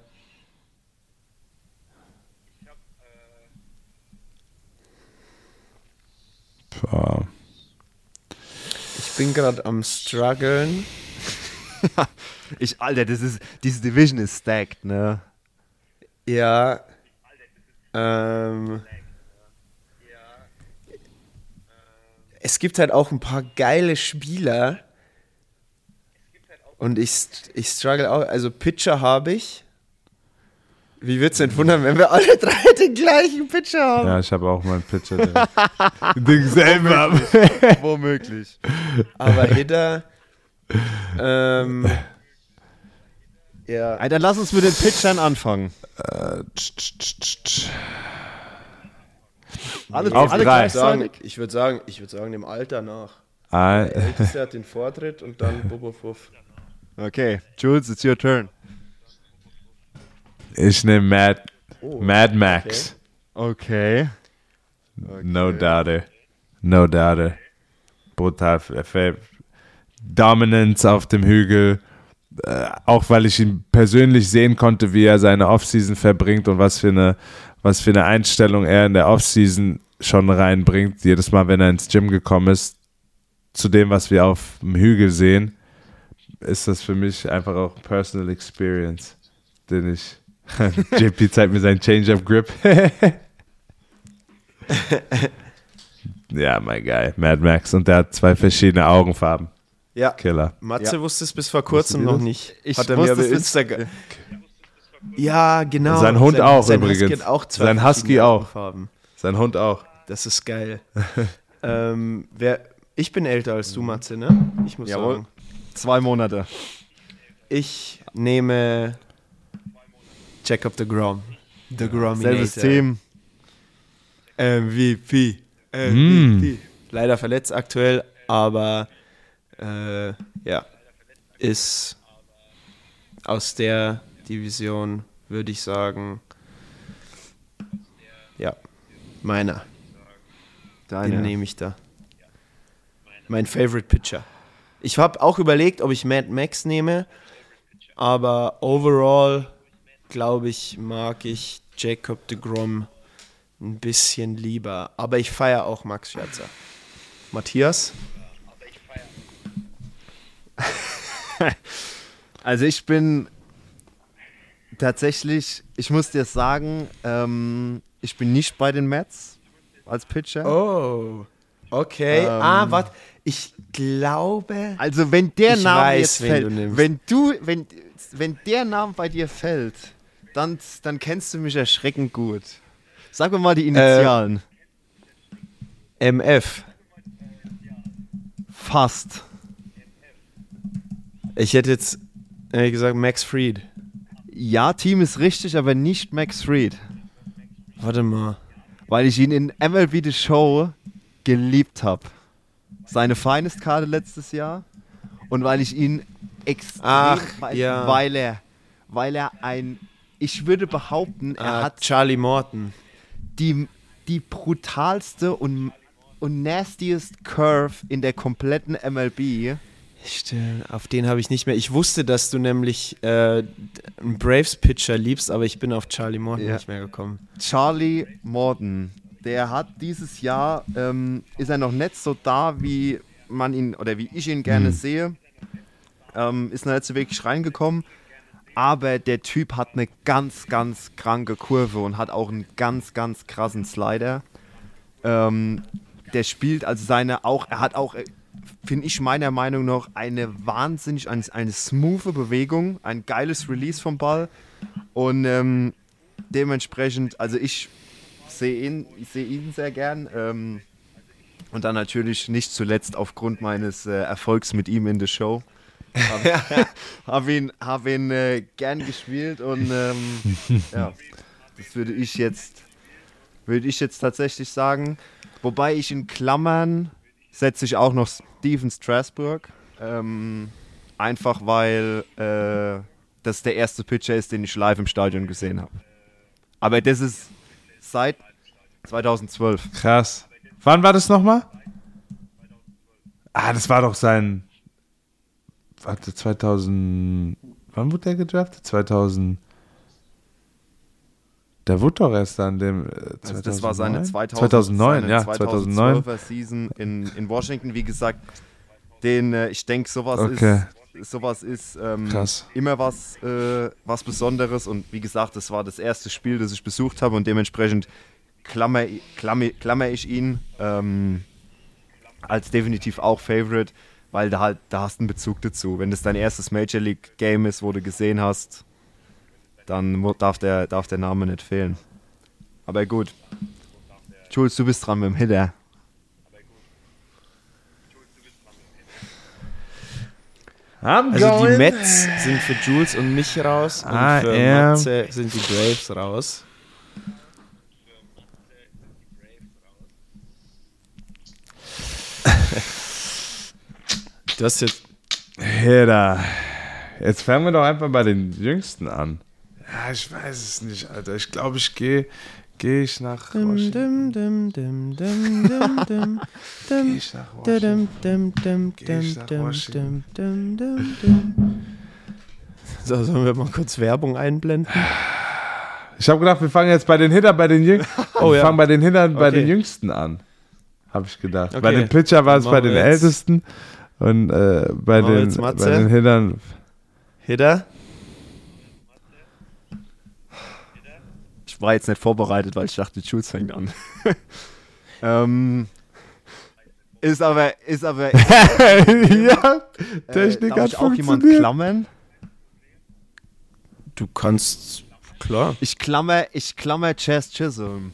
ich bin gerade am struggeln. Ich, Alter, das ist, diese Division ist stacked, ne? Ja. Ähm, es gibt halt auch ein paar geile Spieler. Und ich, ich struggle auch. Also Pitcher habe ich. Wie wird's denn wundern, wenn wir alle drei den gleichen Pitcher haben? Ja, ich habe auch meinen Pitcher. Den Ding selber. Womöglich. Aber Hitter. ähm, ja. Alter, lass uns mit den Pitchern anfangen. Alle, Auf alle drei. Sagen, ich würde sagen, ich würde sagen, dem Alter nach. Ah, Der Älteste hat den Vortritt und dann Bobo Fuff. Okay, Jules, it's your turn. ich nehme Mad, Mad Max. Okay. No doubt. No doubt. Brutal. Dominance auf dem Hügel. Äh, auch weil ich ihn persönlich sehen konnte, wie er seine Offseason verbringt und was für eine, was für eine Einstellung er in der Offseason schon reinbringt. Jedes Mal, wenn er ins Gym gekommen ist, zu dem, was wir auf dem Hügel sehen, ist das für mich einfach auch Personal Experience, den ich. JP zeigt mir seinen Change-Up Grip. Ja, mein Guy, Mad Max. Und der hat zwei verschiedene Augenfarben. Ja. Killer. Matze Ja. wusste es bis vor kurzem noch nicht. Ich Hat er wusste mir bis- Instagram. Ja, genau. Sein Hund auch sein übrigens. Husky auch zwei Sein Husky auch. Augenfarben. Sein Hund auch. Das ist geil. ähm, wer, ich bin älter als du, Matze, ne? Ich muss Jawohl. sagen. Zwei Monate. Ich nehme Jacob the Grom. The Grominator. Selbes Team. MVP. MVP. Leider verletzt aktuell, aber äh, ja, ist aus der Division, würde ich sagen, ja, meiner. Deine. Den nehme ich da. Mein Favorite Pitcher. Ich habe auch überlegt, ob ich Mad Max nehme, aber overall glaube ich, mag ich Jacob de Grom ein bisschen lieber. Aber ich feiere auch Max Scherzer. Matthias? Also ich bin tatsächlich, ich muss dir sagen, ähm, ich bin nicht bei den Mets als Pitcher. Oh. Okay. Ähm. ah, warte. Ich glaube. Also wenn der Name weiß, jetzt fällt, du wenn du, wenn, wenn der Name bei dir fällt, dann, dann kennst du mich erschreckend gut. Sag mir mal die Initialen. MF. Fast. Ich hätte jetzt ehrlich gesagt Max Fried. Ja, Team ist richtig, aber nicht Max Fried. Warte mal. Weil ich ihn in MLB The Show geliebt habe. Seine Finest-Karte letztes Jahr. Und weil ich ihn extrem, Ach, weil, ja. weil er, weil er ein, ich würde behaupten, er Ah, hat Charlie Morton. die, die brutalste und, und nastiest Curve in der kompletten MLB. Stimmt, auf den habe ich nicht mehr. Ich wusste, dass du nämlich äh, einen Braves-Pitcher liebst, aber ich bin auf Charlie Morton Ja. nicht mehr gekommen. Charlie Morton, der hat dieses Jahr, ähm, ist er noch nicht so da, wie man ihn oder wie ich ihn gerne sehe. Ähm, ist noch nicht so wirklich reingekommen. Aber der Typ hat eine ganz, ganz kranke Kurve und hat auch einen ganz, ganz krassen Slider. Ähm, der spielt also seine auch, er hat auch, finde ich meiner Meinung nach, eine wahnsinnig, eine, eine smoothe Bewegung, ein geiles Release vom Ball. Und ähm, dementsprechend, also ich sehe ihn, ich sehe ihn sehr gern. Ähm, und dann natürlich nicht zuletzt aufgrund meines äh, Erfolgs mit ihm in der Show. Habe hab ihn, hab ihn äh, gern gespielt und ähm, ja, das würde ich jetzt, würde ich jetzt tatsächlich sagen. Wobei ich in Klammern setze ich auch noch Steven Strasburg. Ähm, einfach weil äh, das der erste Pitcher ist, den ich live im Stadion gesehen habe. Aber das ist seit 2012. Krass. Wann war das nochmal? Ah, das war doch sein. Warte, 2000. Wann wurde der gedraftet? 2000. Der wurde doch erst an dem. Äh, 2009? Also das war seine 2000, 2009, seine ja, 2009. 2012er Season in, in Washington. Wie gesagt, den, äh, ich denke, sowas Okay. ist, sowas ist ähm, immer was, äh, was Besonderes. Und wie gesagt, das war das erste Spiel, das ich besucht habe und dementsprechend klammer, klammer, klammer ich ihn ähm, als definitiv auch Favorite, weil da halt, da hast du einen Bezug dazu. Wenn das dein erstes Major League Game ist, wo du gesehen hast, dann darf der, darf der Name nicht fehlen. Aber gut. Jules, du bist dran mit dem Hitter. I'm Also die going. Mets sind für Jules und mich raus und I für am- Matze sind die Braves raus. Du hast jetzt Hitter. Jetzt fangen wir doch einfach bei den Jüngsten an. Ja, ich weiß es nicht, Alter. Ich glaube, ich gehe geh ich nach Washington. Dum, dum, dum, dum, dum, dum, Geh dum, ich nach Washington. ich nach. So, sollen wir mal kurz Werbung einblenden? Ich habe gedacht, wir fangen jetzt bei den Hittern, bei den Jüngsten. Oh, wir ja. fangen bei den Hittern, bei Okay. den Jüngsten an. Habe ich gedacht. Okay. Bei den Pitcher war es bei den Ältesten. Und äh, bei, den, bei den Hittern. Hitter? Ich war jetzt nicht vorbereitet, weil ich dachte, Jules fängt an. ähm, ist aber, ist aber. ja, Technik äh, darf hat ich auch jemand funktioniert. klammern? Du kannst, klar. Ich klammer, ich klammer Chess Chisholm.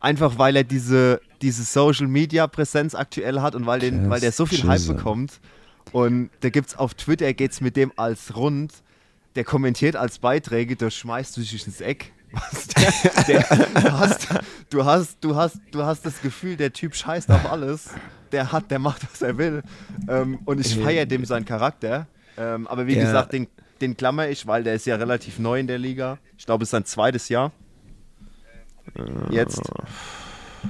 Einfach weil er diese, diese Social Media Präsenz aktuell hat und weil, den, Chess weil der so viel Hype Chisholm. bekommt. Und da gibt's auf Twitter geht's mit dem als rund. Der kommentiert als Beiträge, da schmeißt du dich ins Eck. Was, der, der, du, hast, du, hast, du, hast, du hast das Gefühl, der Typ scheißt auf alles. Der hat, der macht, was er will. Ähm, und ich feiere dem seinen Charakter. Ähm, aber wie Ja. gesagt, den, den klammer ich, weil der ist ja relativ neu in der Liga. Ich glaube, es ist sein zweites Jahr. Jetzt.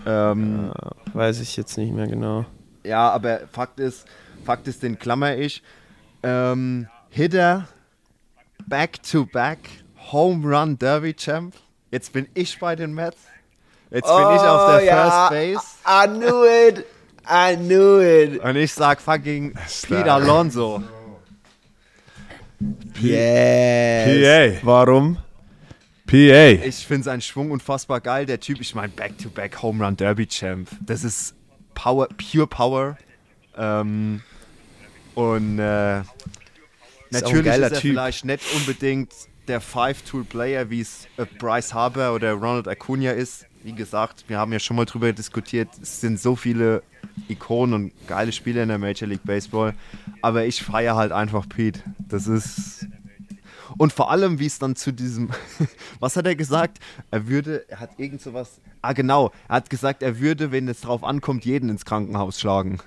Ähm, weiß ich jetzt nicht mehr genau. Ja, aber Fakt ist, Fakt ist, den klammer ich. Ähm, Hitter, Back-to-Back, Home Run Derby Champ. Jetzt bin ich bei den Mets. Jetzt bin ich auf der First Base. I knew it. I knew it. Und ich sag fucking Pete Alonso. Yes. PA. Warum? PA. Ich finde seinen Schwung unfassbar geil. Der Typ, ich meine, Back-to-Back Home Run Derby Champ. Das ist Power, pure Power. Ähm, und äh, natürlich geiler ist er Typ. vielleicht nicht unbedingt der Five-Tool-Player, wie es äh, Bryce Harper oder Ronald Acuna ist. Wie gesagt, wir haben ja schon mal drüber diskutiert, es sind so viele Ikonen und geile Spieler in der Major League Baseball. Aber ich feiere halt einfach Pete. Das ist. Und vor allem, wie es dann zu diesem. Was hat er gesagt? Er würde. Er hat irgend sowas. Ah, genau. Er hat gesagt, er würde, wenn es drauf ankommt, jeden ins Krankenhaus schlagen.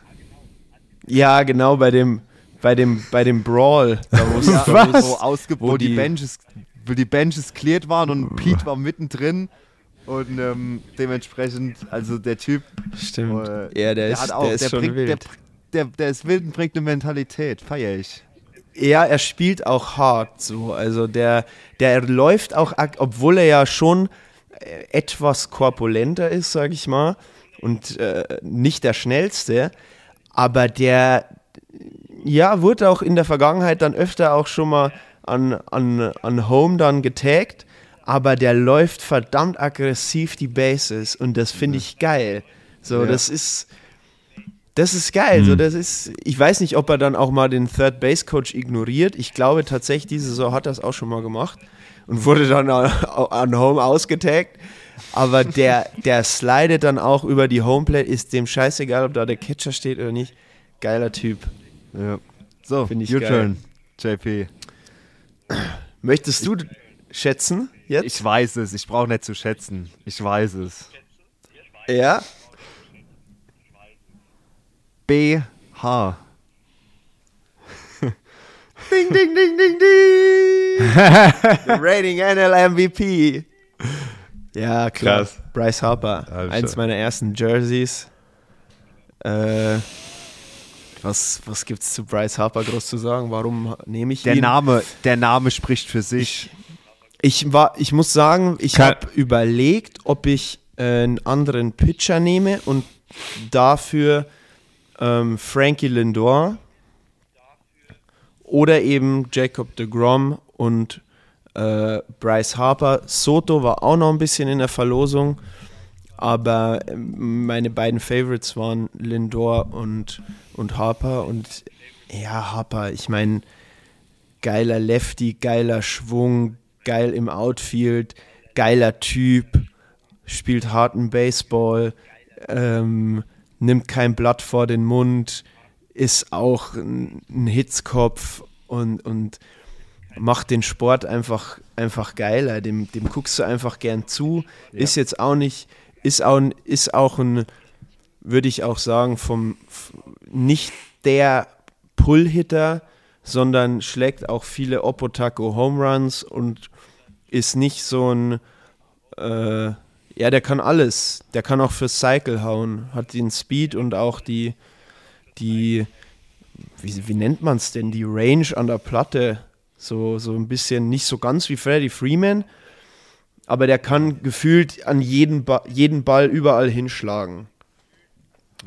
Ja, genau, bei dem, bei dem, bei dem Brawl. Da wo Ja, wo wo, die, die- Benches, wo die Benches cleared waren und Pete war mittendrin. Und ähm, dementsprechend, also der Typ, Stimmt. äh, ja, der, ist, hat auch, der ist schon bringt, wild. Der, der, der ist wild und bringt eine Mentalität, feier ich. Ja, er spielt auch hart so. Also der, der läuft auch, obwohl er ja schon äh, etwas korpulenter ist, sag ich mal, und äh, nicht der schnellste, aber der, ja, wurde auch in der Vergangenheit dann öfter auch schon mal an, an, an Home dann getaggt, aber der läuft verdammt aggressiv die Bases und das finde ich geil. So, Ja. das ist, das ist geil. So, das ist, ich weiß nicht, ob er dann auch mal den Third Base Coach ignoriert. Ich glaube tatsächlich, diese Saison hat er es auch schon mal gemacht und wurde dann an an Home ausgetaggt. Aber der, der slidet dann auch über die Homeplate, ist dem scheißegal, ob da der Catcher steht oder nicht. Geiler Typ. Ja. So, Find ich your geil. turn, JP. Möchtest du schätzen jetzt? Ich weiß es, ich brauche nicht zu schätzen. Ich weiß es. ja? BH. Ding, ding, ding, ding, ding. Rating NL MVP. Ja, klar. Krass. Bryce Harper. Ja, Eins schon. meiner ersten Jerseys. Äh, was, was gibt's zu Bryce Harper groß zu sagen? Warum nehme ich Der ihn? Name, der Name spricht für sich. Ich war, ich muss sagen, ich habe überlegt, ob ich äh, einen anderen Pitcher nehme und dafür ähm, Frankie Lindor oder eben Jacob de Grom und äh, Bryce Harper. Soto war auch noch ein bisschen in der Verlosung, aber ähm, meine beiden Favorites waren Lindor und, und Harper. Und ja, Harper, ich meine, geiler Lefty, geiler Schwung, geil im Outfield, geiler Typ, spielt harten Baseball, ähm, nimmt kein Blatt vor den Mund, ist auch ein, Hitzkopf und, und macht den Sport einfach, einfach geiler. Dem, dem guckst du einfach gern zu. Ist jetzt auch nicht, ist auch, ist auch ein, würde ich auch sagen, vom nicht der Pull-Hitter, sondern schlägt auch viele Opotako Home Runs und ist nicht so ein äh, ja, der kann alles. Der kann auch fürs Cycle hauen. Hat den Speed und auch die, die wie, wie nennt man es denn, die Range an der Platte. So, so ein bisschen, nicht so ganz wie Freddie Freeman, aber der kann gefühlt an jeden, ba jeden Ball überall hinschlagen.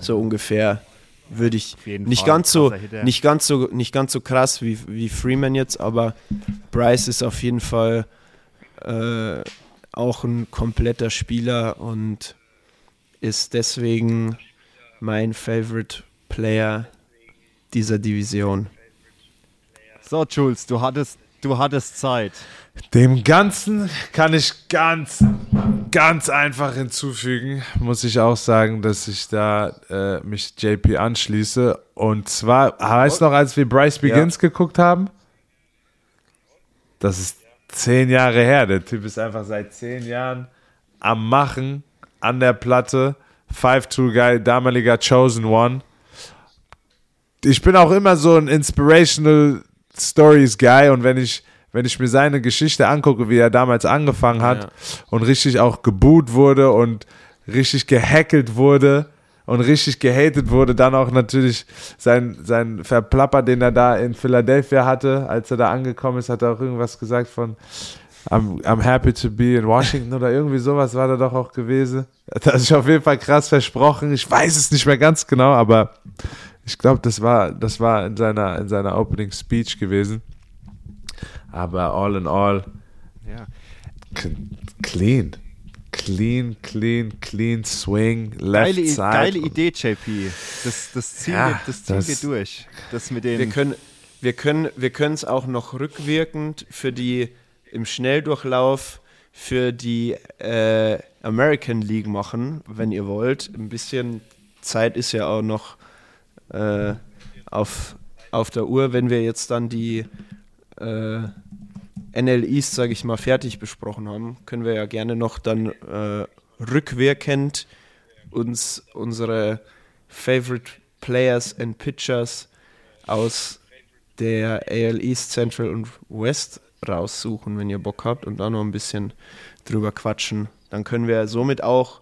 So ungefähr würde ich nicht Fall ganz so nicht ganz so nicht ganz so krass wie, wie Freeman jetzt, aber Bryce ist auf jeden Fall äh, auch ein kompletter Spieler und ist deswegen mein Favorite Player dieser Division. So, Jules, du hattest, du hattest Zeit. Dem Ganzen kann ich ganz, ganz einfach hinzufügen. Muss ich auch sagen, dass ich da äh, mich JP anschließe. Und zwar, weißt du noch, als wir Bryce Begins geguckt haben? Das ist zehn Jahre her. Der Typ ist einfach seit zehn Jahren am Machen, an der Platte. Five-Tool-Guy, damaliger Chosen One. Ich bin auch immer so ein Inspirational Stories Guy und wenn ich, wenn ich mir seine Geschichte angucke, wie er damals angefangen hat Ja. und richtig auch geboot wurde und richtig gehackelt wurde und richtig gehatet wurde. Dann auch natürlich sein, sein Verplapper, den er da in Philadelphia hatte, als er da angekommen ist, hat er auch irgendwas gesagt von I'm, I'm happy to be in Washington oder irgendwie sowas war da doch auch gewesen. Das hat sich auf jeden Fall krass versprochen. Ich weiß es nicht mehr ganz genau, aber ich glaube, das war, das war in seiner, in seiner Opening Speech gewesen. Aber all in all, Ja. clean. Clean, clean, clean swing, left Geile, side. geile Idee, JP. Das, das ziehen, Ja, wir, das ziehen das- wir durch. Das mit den. Wir können wir können wir können es auch noch rückwirkend für die im Schnelldurchlauf für die äh, American League machen, wenn ihr wollt. Ein bisschen Zeit ist ja auch noch äh, auf, auf der Uhr, wenn wir jetzt dann die äh, NL East, sage ich mal, fertig besprochen haben, können wir ja gerne noch dann äh, rückwirkend uns unsere Favorite Players and Pitchers aus der AL East, Central und West raussuchen, wenn ihr Bock habt und da noch ein bisschen drüber quatschen. Dann können wir somit auch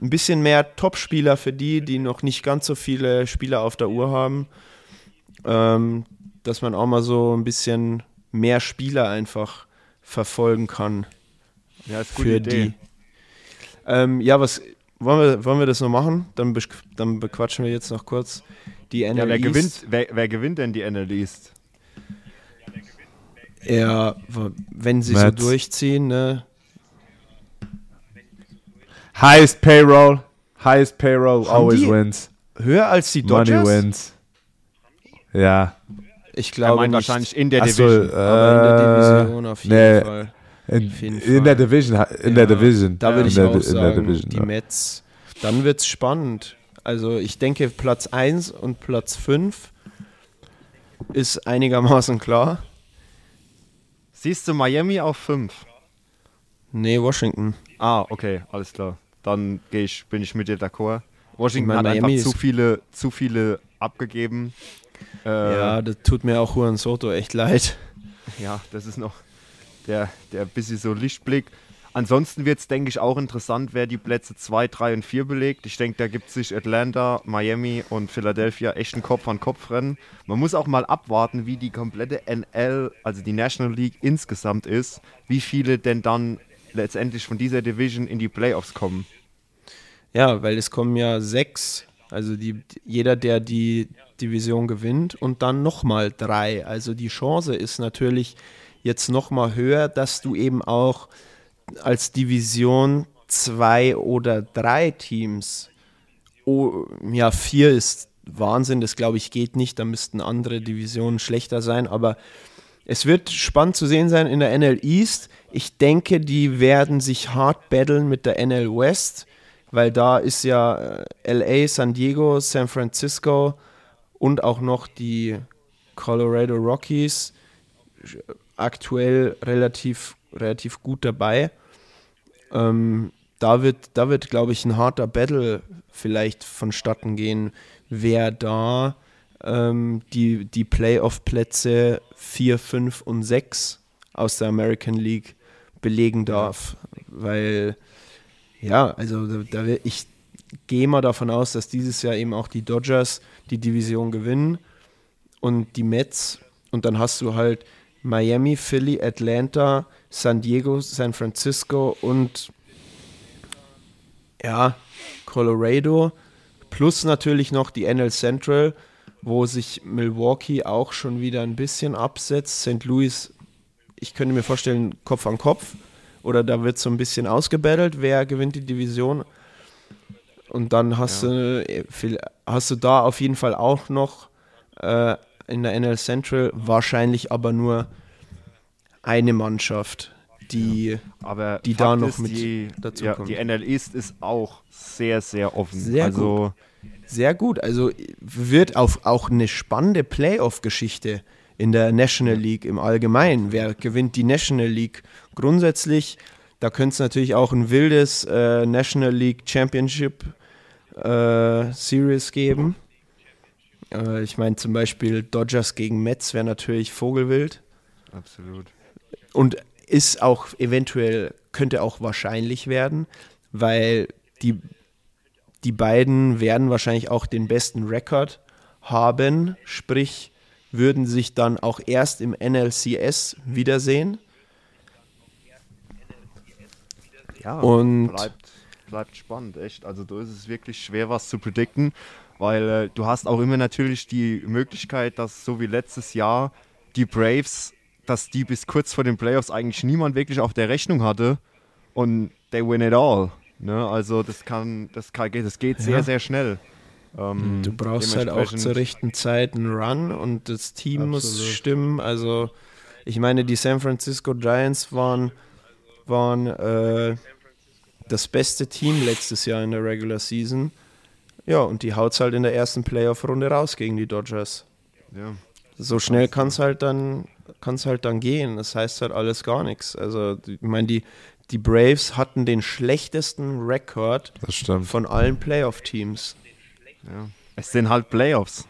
ein bisschen mehr Top-Spieler für die, die noch nicht ganz so viele Spieler auf der Uhr haben, ähm, dass man auch mal so ein bisschen mehr Spieler einfach verfolgen kann ja, ist gute für Idee. die. Ähm, ja, was wollen wir, wollen wir das noch machen? Dann, besch- dann bequatschen wir jetzt noch kurz die NL Ja, wer East. gewinnt, wer, wer gewinnt denn die NL East? Ja, wenn sie Mets. so durchziehen, ne? Highest payroll, highest payroll Haben always wins. Höher als die Money Dodgers? wins. Ja. Ich Er glaube meint nicht, wahrscheinlich in der Ach so, Division. aber in der äh, Division auf jeden nee, Fall. In, Auf jeden in der. Division, in Ja, der Division. Da würde ich der, auch sagen, Division, die ja. Mets. Dann wird es spannend. Also ich denke, Platz 1 und Platz 5 ist einigermaßen klar. Siehst du Miami auf 5? Nee, Washington. Ah, okay, alles klar. Dann geh ich, bin ich mit dir d'accord. Washington Ich hat mein, einfach Miami zu viele, zu viele abgegeben. Äh, Ja, das tut mir auch Juan Soto echt leid. Ja, das ist noch der, der bisschen so Lichtblick. Ansonsten wird es, denke ich, auch interessant, wer die Plätze 2, 3 und 4 belegt. Ich denke, da gibt sich Atlanta, Miami und Philadelphia echt ein Kopf-an-Kopf-Rennen. Man muss auch mal abwarten, wie die komplette NL, also die National League insgesamt ist, wie viele denn dann letztendlich von dieser Division in die Playoffs kommen. Ja, weil es kommen ja sechs, also die, jeder, der die Division gewinnt und dann nochmal drei. Also die Chance ist natürlich jetzt nochmal höher, dass du eben auch als Division zwei oder drei Teams, oh, ja, vier ist Wahnsinn, das glaube ich geht nicht, da müssten andere Divisionen schlechter sein, aber es wird spannend zu sehen sein in der NL East. Ich denke, die werden sich hart battlen mit der NL West, weil da ist ja äh, LA, San Diego, San Francisco und auch noch die Colorado Rockies aktuell relativ, relativ gut dabei. Ähm, da wird, da wird glaube ich, ein harter Battle vielleicht vonstatten gehen, wer da ähm, die, die Playoff-Plätze 4, 5 und 6 aus der American League belegen darf. Weil, ja, also da, da, ich gehe mal davon aus, dass dieses Jahr eben auch die Dodgers die Division gewinnen und die Mets. Und dann hast du halt Miami, Philly, Atlanta, San Diego, San Francisco und ja, Colorado. Plus natürlich noch die NL Central, wo sich Milwaukee auch schon wieder ein bisschen absetzt. St. Louis, ich könnte mir vorstellen, Kopf an Kopf. Oder da wird so ein bisschen ausgebattelt, wer gewinnt die Division. Und dann hast, du, äh, viel- hast du da auf jeden Fall auch noch äh, in der NL Central wahrscheinlich aber nur eine Mannschaft, die Aber Die Fakt da noch ist, mit die, dazu ja, kommt. Die NL East ist auch sehr, sehr offen. Sehr also, sehr gut, also wird auf, auch eine spannende Playoff-Geschichte in der National League im Allgemeinen. Wer gewinnt die National League? Grundsätzlich, da könnte es natürlich auch ein wildes äh, National League Championship äh, Series geben. Äh, ich meine zum Beispiel Dodgers gegen Mets wäre natürlich Vogelwild. absolut. Und ist auch eventuell, könnte auch wahrscheinlich werden, weil die, die beiden werden wahrscheinlich auch den besten Rekord haben, sprich würden sich dann auch erst im NLCS wiedersehen. Ja, Und- bleibt, bleibt spannend, echt. Also da ist es wirklich schwer, was zu predikten, weil äh, du hast auch immer natürlich die Möglichkeit, dass so wie letztes Jahr die Braves, dass die bis kurz vor den Playoffs eigentlich niemand wirklich auf der Rechnung hatte und they win it all. Ne? Also das kann, das kann, das geht sehr, Ja. sehr schnell. Ähm, Du brauchst halt auch zur rechten Zeit einen Run und das Team muss Absolut. stimmen. Also ich meine, die San Francisco Giants waren, waren äh, das beste Team letztes Jahr in der Regular Season. Ja, und die haut's halt in der ersten Playoff-Runde raus gegen die Dodgers. Ja. So schnell kann es halt dann kann's halt dann gehen. Das heißt halt alles gar nichts. Also ich meine, die, die Braves hatten den schlechtesten Rekord von allen Playoff-Teams. Ja. Es sind halt Playoffs.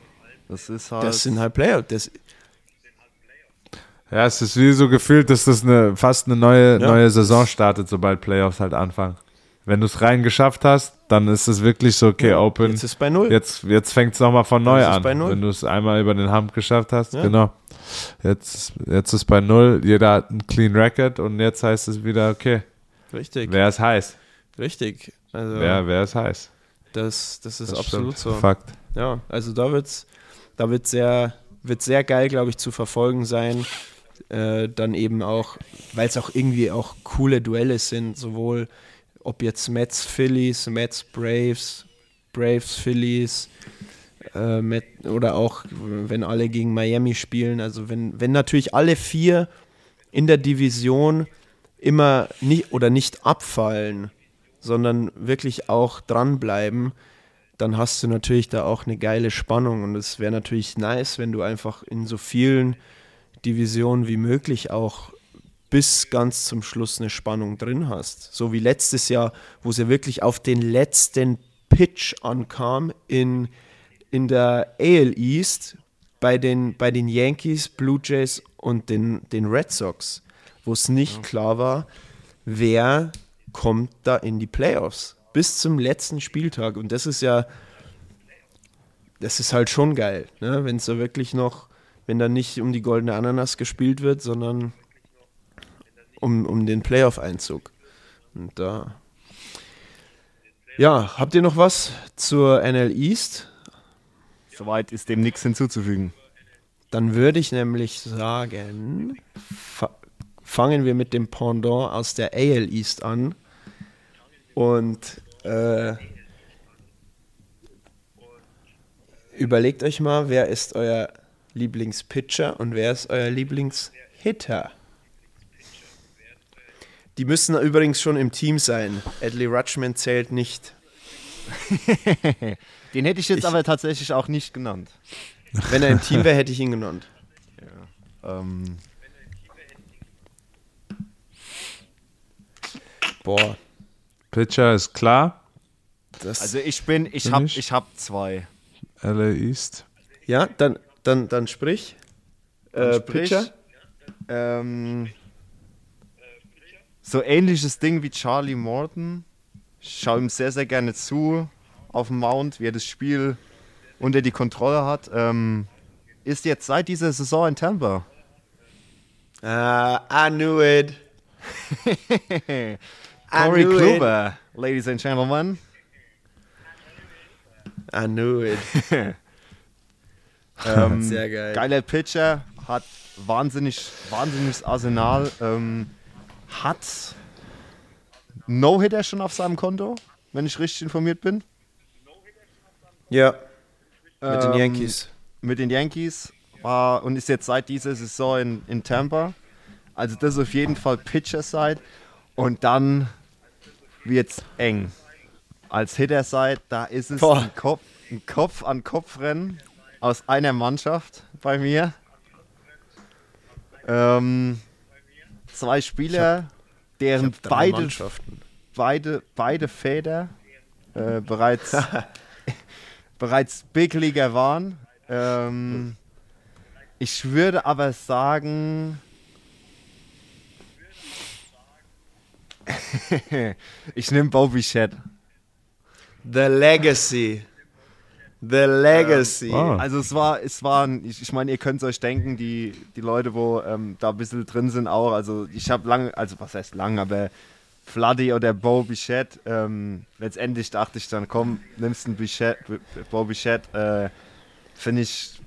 Das ist halt. Das sind halt Playoff. Das, Ja, es ist wie so gefühlt, dass das eine, fast eine neue, Ja. neue Saison startet, sobald Playoffs halt anfangen. Wenn du es rein geschafft hast, dann ist es wirklich so, okay, Open. Jetzt ist bei null. Jetzt, jetzt fängt es nochmal von neu ist es an. bei null. Wenn du es einmal über den Hump geschafft hast, Ja. genau. Jetzt, jetzt ist bei null, jeder hat einen Clean Record und jetzt heißt es wieder, okay, Richtig, wer ist heiß? richtig. Also Wer, wer ist heiß? das, das ist Das absolut stimmt. so. Fakt. Ja, also da wird's, da wird sehr, wird sehr geil, glaube ich, zu verfolgen sein. Äh, dann eben auch, weil es auch irgendwie auch coole Duelle sind, sowohl ob jetzt Mets Phillies, Mets Braves, Braves Phillies, äh, oder auch wenn alle gegen Miami spielen. Also wenn, wenn natürlich alle vier in der Division immer nicht oder nicht abfallen, sondern wirklich auch dranbleiben, dann hast du natürlich da auch eine geile Spannung und es wäre natürlich nice, wenn du einfach in so vielen Divisionen wie möglich auch bis ganz zum Schluss eine Spannung drin hast. So wie letztes Jahr, wo es ja wirklich auf den letzten Pitch ankam in, in der AL East bei den, bei den Yankees, Blue Jays und den, den Red Sox, wo es nicht klar war, wer kommt da in die Playoffs bis zum letzten Spieltag. Und das ist ja, das ist halt schon geil, ne? wenn es so wirklich noch, wenn da nicht um die goldene Ananas gespielt wird, sondern um, um den Playoff-Einzug. Und da. Ja, habt ihr noch was zur NL East? Soweit ist dem nichts hinzuzufügen. Dann würde ich nämlich sagen, fa fangen wir mit dem Pendant aus der AL East an. Und äh, überlegt euch mal, wer ist euer Lieblingspitcher und wer ist euer Lieblingshitter? Die müssen übrigens schon im Team sein. Adley Rutschman zählt nicht. Den hätte ich jetzt Ich- aber tatsächlich auch nicht genannt. Wenn er im Team wäre, hätte ich ihn genannt. Ähm, Boah, Pitcher ist klar. das. also ich bin, ich habe mich? ich hab zwei. LA East. ja, dann, dann, dann sprich. Äh, Sprich, Pitcher? Ähm, so ähnliches Ding wie Charlie Morton. Ich schaue ihm sehr, sehr gerne zu auf dem Mount, wie er das Spiel unter die Kontrolle hat. Ähm, ist jetzt seit dieser Saison in Tampa. Ah, I knew it. I Corey knew Kluber, ladies and gentlemen. it. I knew it. Ähm, Sehr geil. Geiler Pitcher, hat wahnsinnig, wahnsinniges Arsenal. Ähm, hat No-Hitter schon auf seinem Konto, wenn ich richtig informiert bin. Ja, mit den Ähm, Yankees. Mit den Yankees war und ist jetzt seit dieser Saison in, in Tampa. Also das ist auf jeden Fall Pitcher-Side. Und dann wird's eng. Als Hitter-Side, da ist es Boah. ein Kopf, ein Kopf an Kopf-Rennen aus einer Mannschaft bei mir. Ähm, zwei Spieler, deren Drei beide, beide, beide Väter äh, bereits, bereits Big Leaguer waren. Ähm, ich würde aber sagen, ich nehme Bobby Shed. The Legacy. The Legacy. wow. Also es war, es waren, ich, ich meine, ihr könnt es euch denken, die, die Leute, wo ähm, da ein bisschen drin sind auch, also ich habe lange, also was heißt lang, aber Floody oder Bo Bichette, ähm, letztendlich dachte ich dann, komm, nimmst einen Bichette, Bo Bichette, äh, finde ich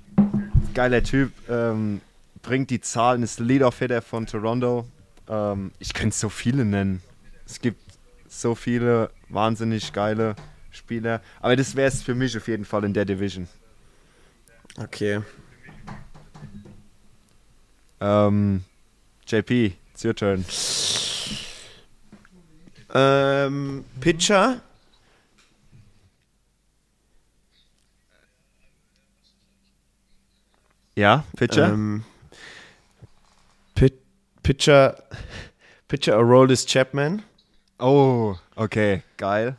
geiler Typ, ähm, bringt die Zahlen, ist Leader-Hitter von Toronto. Ähm, ich könnte so viele nennen. Es gibt so viele wahnsinnig geile Spieler, aber das wäre es für mich auf jeden Fall in der Division. Okay. Ähm, JP, it's your turn. Ähm, Pitcher. Ja, Pitcher? Ähm, Pit Pitcher. Pitcher Aroldis Chapman. oh, okay, geil.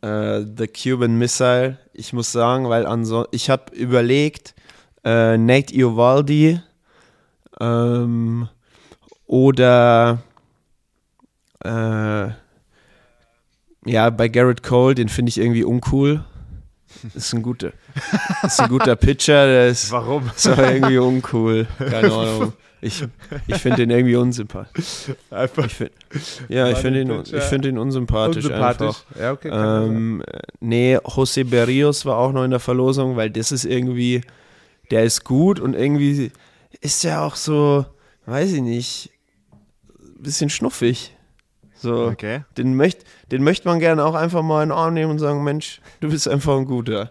Äh, The Cuban Missile. Ich muss sagen, weil anso ich habe überlegt, äh, Nate Iovaldi ähm, oder äh, ja, bei Garrett Cole, den finde ich irgendwie uncool. Ist ein guter, ist ein guter Pitcher, der ist, Warum? ist aber irgendwie uncool. Keine Ahnung. Ich, ich finde den irgendwie unsympathisch. Einfach Ich find, ja, ich finde ihn, ich find ihn unsympathisch, unsympathisch. einfach. Ja, okay. Ähm, nee, José Berrios war auch noch in der Verlosung, weil das ist irgendwie, der ist gut und irgendwie ist der auch so, weiß ich nicht, ein bisschen schnuffig. So, Okay. den möchte den möcht man gerne auch einfach mal in den Arm nehmen und sagen, Mensch, du bist einfach ein guter.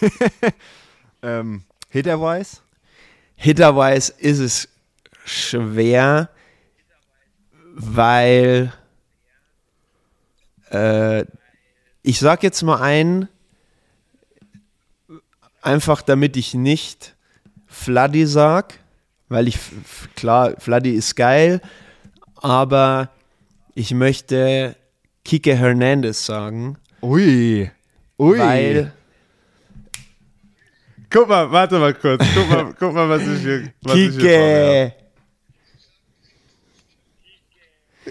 Ähm, Hitterwise? Hitterwise ist es schwer, weil äh, ich sag jetzt mal einen, einfach damit ich nicht Fladdy sag, weil ich, klar, Fladdy ist geil, aber ich möchte Kike Hernandez sagen, Ui. Ui. weil Guck mal, warte mal kurz. Guck mal, guck mal was ich hier, was Kike, hab.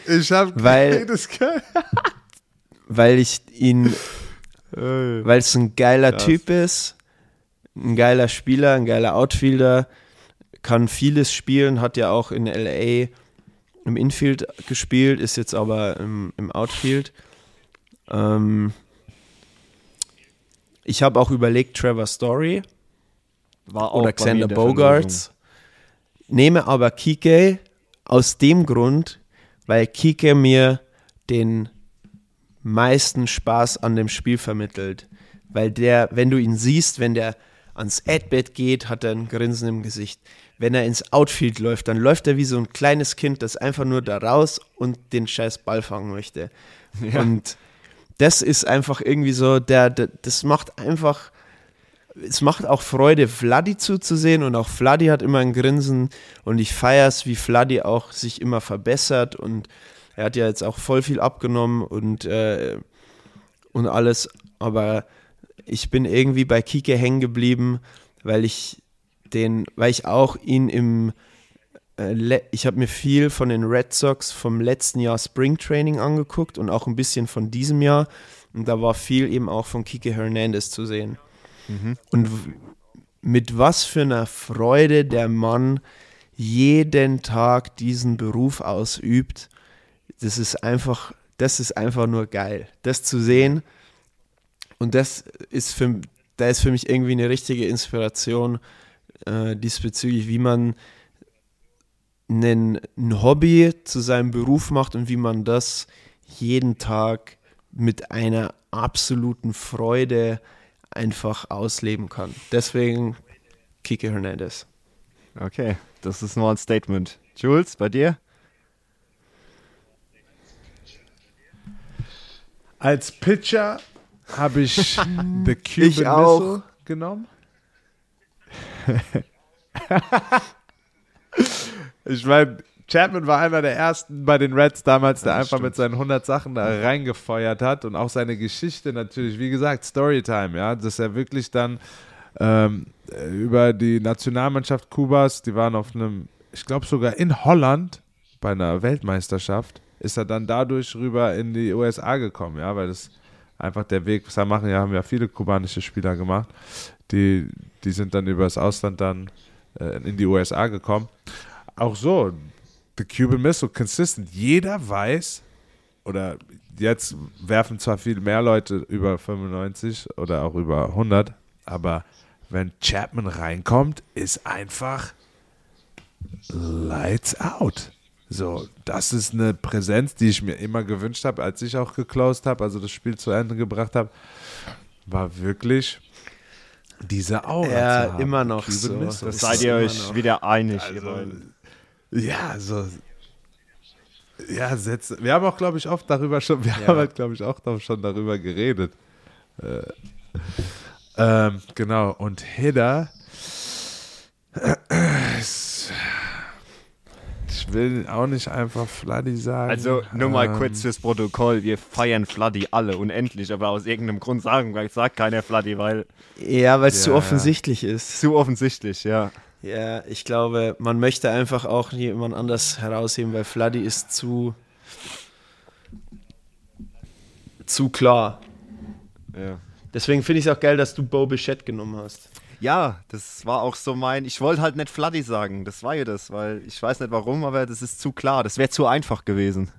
Ich hab Weil- weil ich ihn weil es ein geiler Krass. Typ ist, ein geiler Spieler, ein geiler Outfielder, kann vieles spielen, hat ja auch in LA im Infield gespielt, ist jetzt aber im, im Outfield. Ähm, ich habe auch überlegt, Trevor Story War auch oder Xander der Bogarts. Nehme aber Kike aus dem Grund, weil Kike mir den meisten Spaß an dem Spiel vermittelt. Weil der, wenn du ihn siehst, wenn der ans Adbett geht, hat er ein Grinsen im Gesicht. Wenn er ins Outfield läuft, dann läuft er wie so ein kleines Kind, das einfach nur da raus und den scheiß Ball fangen möchte. Und das ist einfach irgendwie so, der, der, das macht einfach, es macht auch Freude, Vladi zuzusehen und auch Vladi hat immer ein Grinsen und ich feiere es, wie Vladi auch sich immer verbessert und er hat ja jetzt auch voll viel abgenommen und, äh, und alles, aber ich bin irgendwie bei Kike hängen geblieben, weil ich den, weil ich auch ihn im äh, ich habe mir viel von den Red Sox vom letzten Jahr Spring Training angeguckt und auch ein bisschen von diesem Jahr und da war viel eben auch von Kike Hernandez zu sehen. Und w- mit was für einer Freude der Mann jeden Tag diesen Beruf ausübt, das ist einfach, das ist einfach nur geil. Das zu sehen und das ist für, da ist für mich irgendwie eine richtige Inspiration äh, diesbezüglich, wie man einen, ein Hobby zu seinem Beruf macht und wie man das jeden Tag mit einer absoluten Freude einfach ausleben kann. Deswegen Kike Hernandez. Okay, das ist nur ein Statement. Jules, bei dir? Als Pitcher habe ich The Cuban Ich auch. Missile genommen. ich meine, Chapman war einer der ersten bei den Reds damals, der einfach mit seinen 100 Sachen da reingefeuert hat und auch seine Geschichte natürlich, wie gesagt, Storytime, ja, dass er wirklich dann ähm, über die Nationalmannschaft Kubas, die waren auf einem, ich glaube sogar in Holland bei einer Weltmeisterschaft, ist er dann dadurch rüber in die USA gekommen, ja, weil das einfach der Weg, was wir machen, ja, haben ja viele kubanische Spieler gemacht, die, die sind dann über das Ausland dann äh, in die USA gekommen. Auch so, the Cuban Missile consistent. Jeder weiß, oder jetzt werfen zwar viel mehr Leute über 95 oder auch über 100, aber wenn Chapman reinkommt, ist einfach lights out. So, das ist eine Präsenz, die ich mir immer gewünscht habe, als ich auch geclosed habe, also das Spiel zu Ende gebracht habe, war wirklich diese Aura. Ja, zu haben. immer noch Cuban so. Missile. Das seid ihr euch noch. wieder einig, ihr Also, beiden. Ja, so. Ja, Sätze. Wir haben auch, glaube ich, oft darüber schon, wir Ja. haben halt, glaube ich, auch schon darüber geredet. Äh, ähm, genau, und Hidda. ist- Ich will auch nicht einfach Fladdy sagen. Also nur mal Ähm, kurz fürs Protokoll, wir feiern Fladdy alle unendlich, aber aus irgendeinem Grund sagen, sagt keiner Fladdy, weil Ja, weil es zu Ja. offensichtlich ist. zu offensichtlich, ja. Ja, ich glaube, man möchte einfach auch jemand anders herausheben, weil Fladdy ist zu zu klar. Ja. Deswegen finde ich es auch geil, dass du Bo Bichette genommen hast. Ja, das war auch so mein. Ich wollte halt nicht Fladdy sagen, das war ja das, weil ich weiß nicht warum, aber das ist zu klar. Das wäre zu einfach gewesen.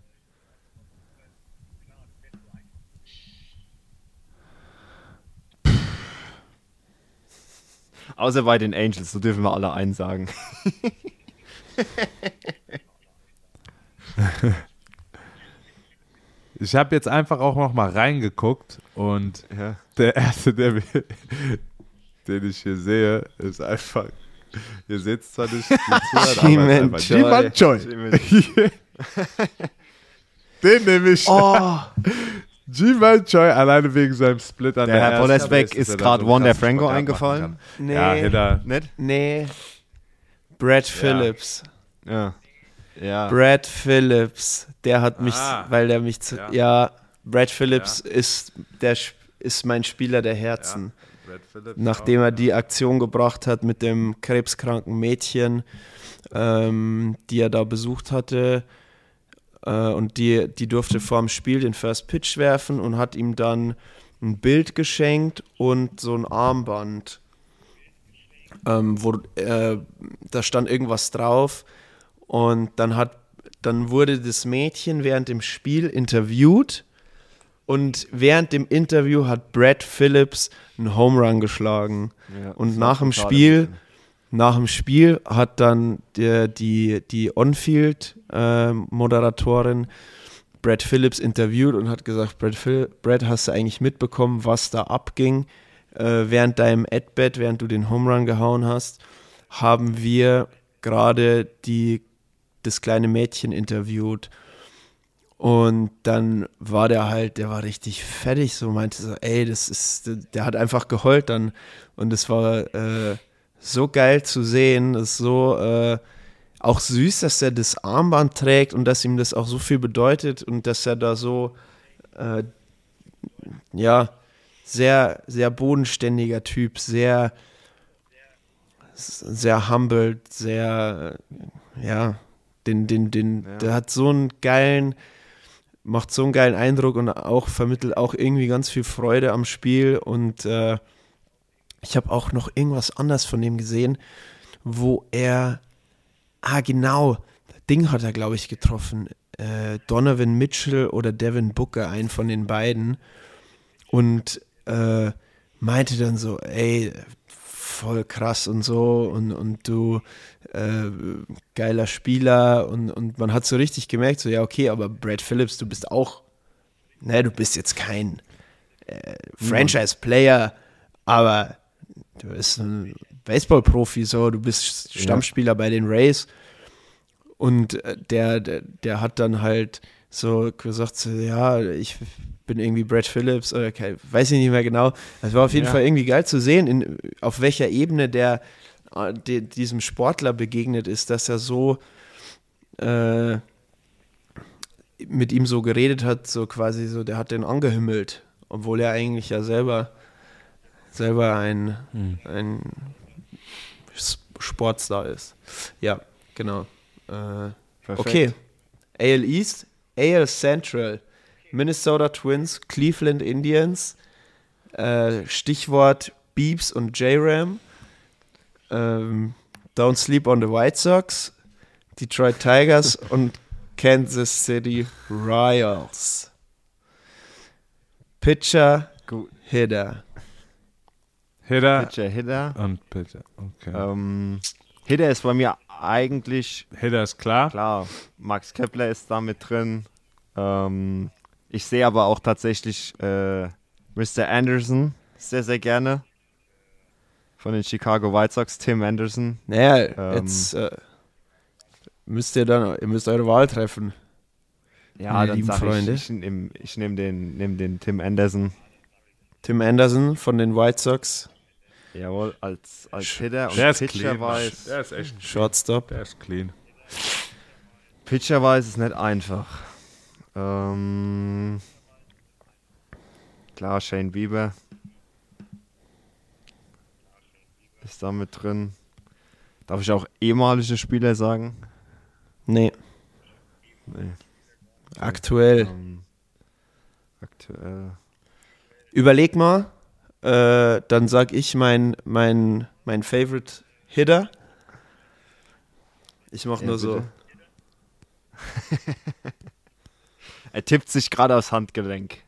Außer bei den Angels, so dürfen wir alle einen sagen. Ich habe jetzt einfach auch noch mal reingeguckt und Ja. der erste, der, mir- den ich hier sehe, ist einfach. Ihr seht es zwar nicht, Jiman Jiman Choi. Den nehme ich. Oh, Jiman Choi alleine wegen seinem Split an Der der, Herr dass ist er gerade so krassen Franco eingefallen. nee, Ja, Hitter. Nicht? nee. Brad Phillips. Ja. Ja. Brad Phillips, der hat mich, Ah. weil der mich zu, ja, Ja. Brad Phillips ist der ist mein Spieler der Herzen. Brad Phillips Nachdem auch, er die Aktion gebracht hat mit dem krebskranken Mädchen, ähm, die er da besucht hatte. Äh, und die, die durfte vor dem Spiel den First Pitch werfen und hat ihm dann ein Bild geschenkt und so ein Armband, ähm, wo äh, da stand irgendwas drauf. Und dann hat, dann wurde das Mädchen während dem Spiel interviewt und während dem Interview hat Brad Phillips einen Home Run geschlagen. Ja, Und nach dem Spiel, nach dem Spiel hat dann der, die, die On-Field-Moderatorin Brad Phillips interviewt und hat gesagt, Brad, Phil Brad, hast du eigentlich mitbekommen, was da abging? Äh, während deinem At-Bat, während du den Home Run gehauen hast, haben wir gerade die, das kleine Mädchen interviewt. Und dann war der halt, der war richtig fertig, so meinte so, ey, das ist, der hat einfach geheult dann. Und es war äh, so geil zu sehen, das ist so äh, auch süß, dass er das Armband trägt und dass ihm das auch so viel bedeutet und dass er da so, äh, ja, sehr, sehr bodenständiger Typ, sehr, sehr humbled, sehr, äh, ja, den, den, den, Ja. der hat so einen geilen, macht so einen geilen Eindruck und auch vermittelt auch irgendwie ganz viel Freude am Spiel und äh, ich habe auch noch irgendwas anderes von dem gesehen, wo er, ah genau, Ding hat er glaube ich getroffen, äh, Donovan Mitchell oder Devin Booker, einen von den beiden. Und äh, meinte dann so, ey, voll krass und so. Und, und du äh, geiler Spieler. Und, und man hat so richtig gemerkt, so ja, okay, aber Brad Phillips, du bist auch, ne, du bist jetzt kein äh, Franchise-Player, aber du bist ein Baseball-Profi, so, du bist Stammspieler bei den Rays und äh, der, der, der hat dann halt so gesagt, so, ja, ich bin irgendwie Brad Phillips oder kein, weiß ich nicht mehr genau. Es war auf jeden Ja. Fall irgendwie geil zu sehen, in, auf welcher Ebene der äh, de, diesem Sportler begegnet ist, dass er so äh, mit ihm so geredet hat, so quasi so, der hat den angehimmelt, obwohl er eigentlich ja selber selber ein, ein S- Sportstar ist. Ja, genau. Äh, Perfekt. okay. AL East, AL Central. Minnesota Twins, Cleveland Indians, äh, Stichwort Beeps und J-Ram, ähm, Don't Sleep on the White Sox, Detroit Tigers und Kansas City Royals. Pitcher, Gut. Hitter. Hitter Pitcher, Hitter. und Pitcher. Okay. Ähm, Hitter ist bei mir eigentlich Hitter ist klar. Klar, Max Kepler ist da mit drin. Ähm, ich sehe aber auch tatsächlich äh, Mr. Anderson sehr, sehr gerne. Von den Chicago White Sox, Tim Anderson. Naja, Ähm. jetzt äh, müsst ihr dann, ihr müsst eure Wahl treffen. Ja, Meine dann lieben Freunde. ich, ich nehme ich nehm den, nehm den Tim Anderson. Tim Anderson von den White Sox, Jawohl, als, als Hitter und Der ist Pitcher clean. weiß. Der ist echt Shortstop. Der ist clean. Pitcher weiß ist nicht einfach. Ähm, klar, Shane Bieber ist da mit drin. Darf ich auch ehemalige Spieler sagen? Nee, Nee. aktuell. Ähm, aktuell. Überleg mal, äh, dann sag ich mein, mein, mein Favorite Hitter. Ich mach Ja, nur so. bitte. er tippt sich gerade aufs Handgelenk.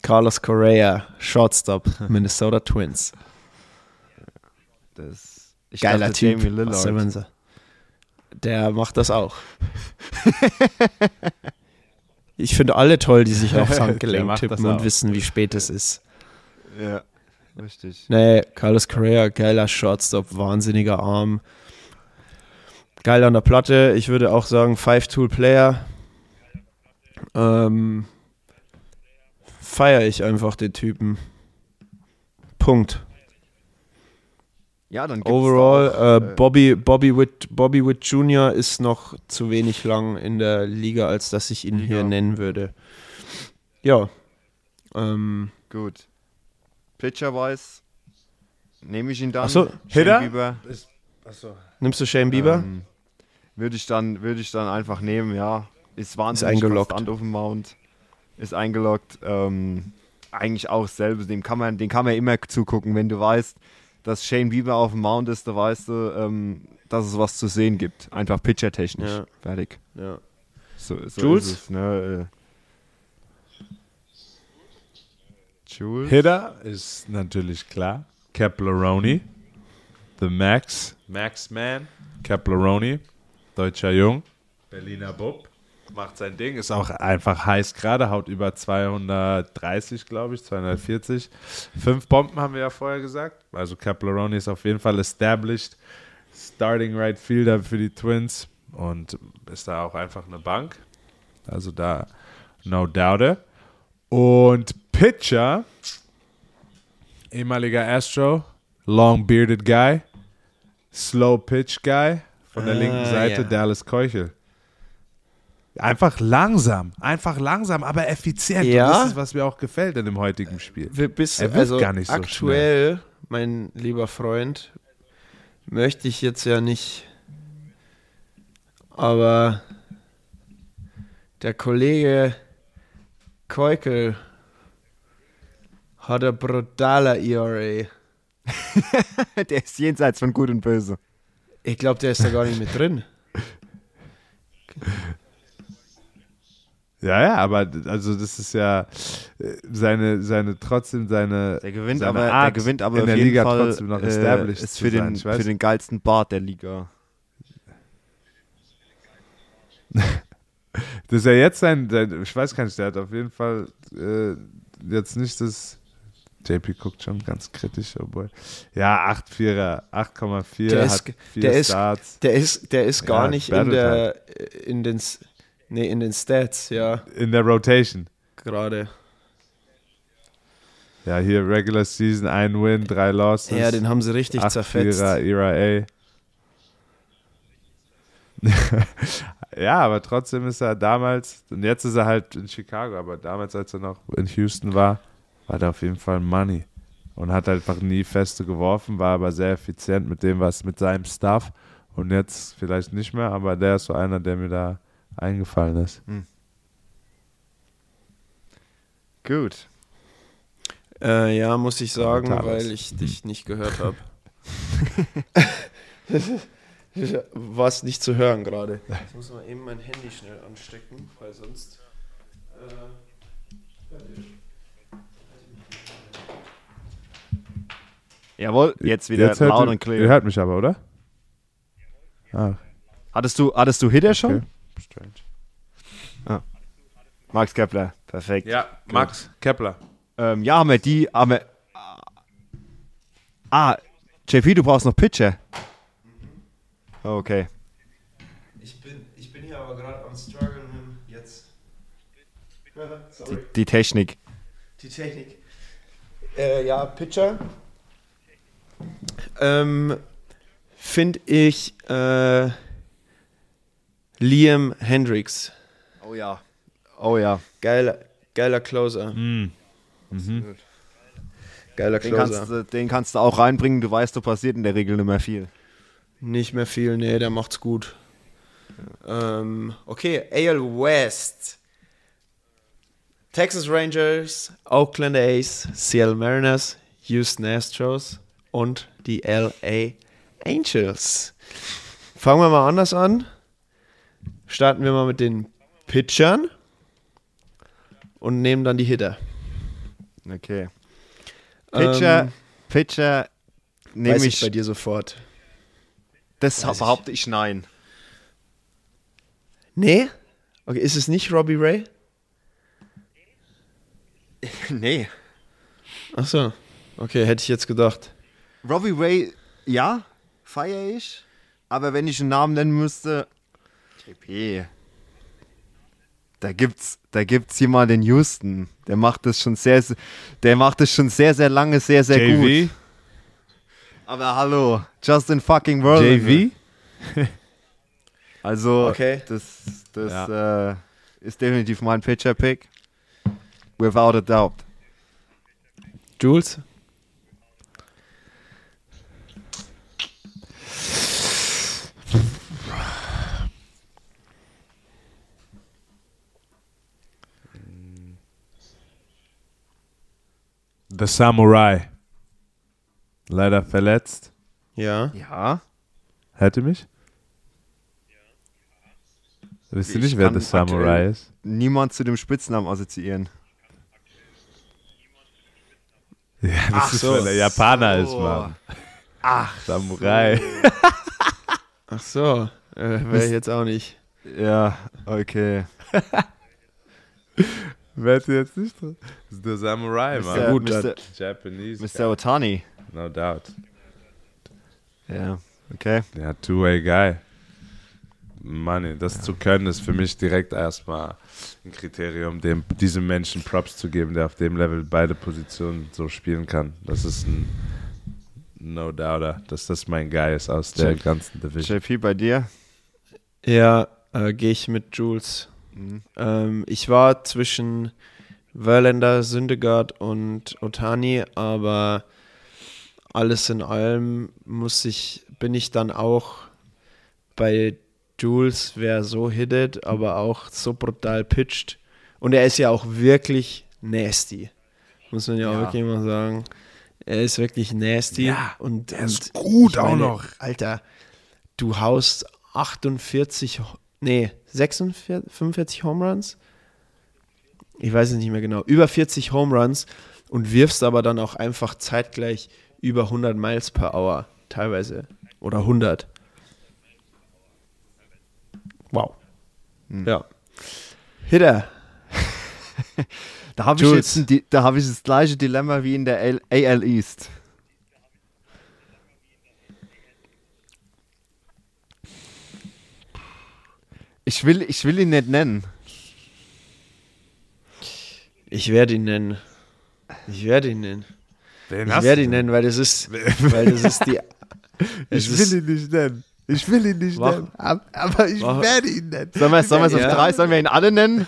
Carlos Correa, Shortstop, Minnesota Twins. Das, ich Geiler dachte, Typ. Jamie Lillard. Der macht das auch. ich finde alle toll, die sich aufs Handgelenk tippen und wissen, wie spät es ist. Ja, richtig. Nee, Carlos Correa, geiler Shortstop, wahnsinniger Arm. Geil an der Platte. Ich würde auch sagen, Five-Tool-Player. Ähm, Feiere ich einfach den Typen. Punkt. Ja, dann gibt's Overall, da auch, äh, Bobby, Bobby, Witt, Bobby Witt Jr. ist noch zu wenig lang in der Liga, als dass ich ihn hier Liga. nennen würde. Ja. Ähm, Gut. Pitcher-wise nehme ich ihn dann. Ach so, Shane Hitter? Bieber. Achso. nimmst du Shane Bieber? Ähm, würde ich dann, würde ich dann einfach nehmen, ja. Ist wahnsinnig eingeloggt. konstant auf dem Mount. Ist eingeloggt. Ähm, eigentlich auch selber. Dem kann man, den kann man immer zugucken, wenn du weißt, dass Shane Bieber auf dem Mount ist, da weißt du, ähm, dass es was zu sehen gibt. Einfach pitchertechnisch. Ja. Fertig. ja. So, so Jules? ist es, ne? äh. Jules? Hitter ist natürlich klar. Kepleroni. The Max. Max Man. Kepleroni. Deutscher Jung. Berliner Bub. Macht sein Ding. Ist auch einfach heiß gerade. Haut über 230, glaube ich. 240. Fünf Bomben haben wir ja vorher gesagt. Also Kepleroni ist auf jeden Fall established. Starting Right Fielder für die Twins. Und ist da auch einfach eine Bank. Also da no doubt. Und Pitcher, ehemaliger Astro, long bearded guy, slow pitch guy von der Ah, linken Seite, ja. Dallas Keuchel. Einfach langsam, einfach langsam, aber effizient. Ja. Und das ist, was mir auch gefällt in dem heutigen Spiel. Wir bist, Er wirkt also gar nicht so aktuell, mein lieber Freund, möchte ich jetzt ja nicht, aber der Kollege Keukel hat ein brutaler ERA. Der ist jenseits von Gut und Böse. Ich glaube, der ist da gar nicht mit drin. Ja, ja, aber also das ist ja äh, seine, seine trotzdem seine. Der gewinnt seine aber, der Art gewinnt aber in auf der jeden Liga Fall trotzdem noch äh, established ist zu für sein. den, Ich weiß- für den geilsten Bart der Liga. Das ist ja jetzt sein, sein, ich weiß gar nicht, der hat auf jeden Fall äh, jetzt nicht das. JP guckt schon ganz kritisch, obwohl. Ja, 8,4er, 8,4, Der hat ist- vier der ist- Starts. Der ist, der ist gar Ja, nicht in der, in den, nee, in den Stats, ja, In der Rotation. gerade. Ja, hier Regular Season, ein Win, drei Losses. Ja, den haben sie richtig 8 zerfetzt. Vierer ERA. ja, aber trotzdem ist er damals, und jetzt ist er halt in Chicago, aber damals, als er noch in Houston war, war der auf jeden Fall Money. Und hat einfach nie feste geworfen, war aber sehr effizient mit dem, was mit seinem Stuff. Und jetzt vielleicht nicht mehr, aber der ist so einer, der mir da eingefallen ist. Gut. Äh, ja, muss ich sagen, weil ich dich nicht gehört habe. Was nicht zu hören gerade. Ich muss mal eben mein Handy schnell anstecken, weil sonst. Äh, Jawohl, jetzt wieder Jetzt hört laut ihr- und Ihr clear. hört mich aber, oder? Ah, Hattest du, hattest du Hitter schon? Strange. Max Kepler, perfekt. Ja, Max Kepler. Ähm, ja, haben wir die, haben wir, ah, JP, du brauchst noch Pitcher. Okay. ich, bin, ich bin hier aber gerade am struggeln jetzt. Die, die Technik. Die Technik. Äh, ja, Pitcher. Ähm, Finde ich äh, Liam Hendricks. Oh ja. Oh ja. Geiler, geiler Closer. Geiler Den Closer. kannst, du, den kannst du auch reinbringen. Du weißt, du passiert in der Regel nicht mehr viel. Nicht mehr viel, nee, der macht's gut. Ähm, okay, AL West. Texas Rangers, Oakland A's, Seattle Mariners, Houston Astros und die LA Angels. Fangen wir mal anders an. Starten wir mal mit den Pitchern und nehmen dann die Hitter. Okay. Pitcher, Ähm, Pitcher, nehme ich ich, bei dir sofort. das weiß ich. behaupte ich nein. Nee? Okay, ist es nicht Robbie Ray? nee. Ach so. Okay, hätte ich jetzt gedacht. Robbie Ray, ja, feiere ich. Aber wenn ich einen Namen nennen müsste, JP. Da gibt's, da gibt's jemanden in Houston, der macht das schon sehr, der macht das schon sehr, sehr lange, sehr, sehr gut. JV? Aber hallo, Justin fucking Verlander. JV? Also, Okay. das, das äh, ist definitiv mein Pitcher-Pick. Without a doubt. Jules? The Samurai. Leider verletzt. Ja. Ja. Hätte mich? Wisst ihr Ich nicht, wer The Samurai ist? Niemand zu dem Spitznamen assoziieren. Ja, das Ach ist, so. weil der Japaner So. ist, Mann. Ach, Samurai. Ach so. Äh, Wäre ich jetzt auch nicht. ja, okay. Wer ist jetzt nicht drin? Das ist der Samurai, Mr. Mann. gut, Mr. Japanese. Mr. Otani. No doubt. Ja, okay. Ja, Two-Way Guy. Money, das zu können, ist für mich direkt erstmal ein Kriterium, dem, diesem Menschen Props zu geben, der auf dem Level beide Positionen so spielen kann. Das ist ein No Doubter, dass das mein Guy ist aus der Check. ganzen Division. JP, bei dir? Ja, äh, gehe ich mit Jules. Ähm, ich war zwischen Verlander, Syndergaard und Otani, aber alles in allem muss ich, bin ich dann auch bei Jules, wer so hittet, aber auch so brutal pitcht. Und er ist ja auch wirklich nasty. Muss man ja, auch Ja. wirklich mal sagen. Er ist wirklich nasty. Ja, und, der ist und gut auch meine, noch. Alter, du haust 48, Ho- nee, 46, 45 Home Runs? Ich weiß es nicht mehr genau. Über 40 Home Runs und wirfst aber dann auch einfach zeitgleich über 100 Miles per Hour teilweise. Oder 100. Wow. Ja. Hitter. Da habe ich jetzt da habe ich das gleiche Dilemma wie in der AL East. Ich will, ich will ihn nicht nennen. Ich werde ihn nennen. Ich werde ihn nennen. Wen Ich werde ihn nennen, weil das ist, weil das ist die. Ich ist- will ihn nicht nennen. Ich will ihn nicht Mach- nennen. Ab- Aber ich Mach- werde ihn nennen. Sollen wir, sollen wir es auf Ja. drei, sollen wir ihn alle nennen?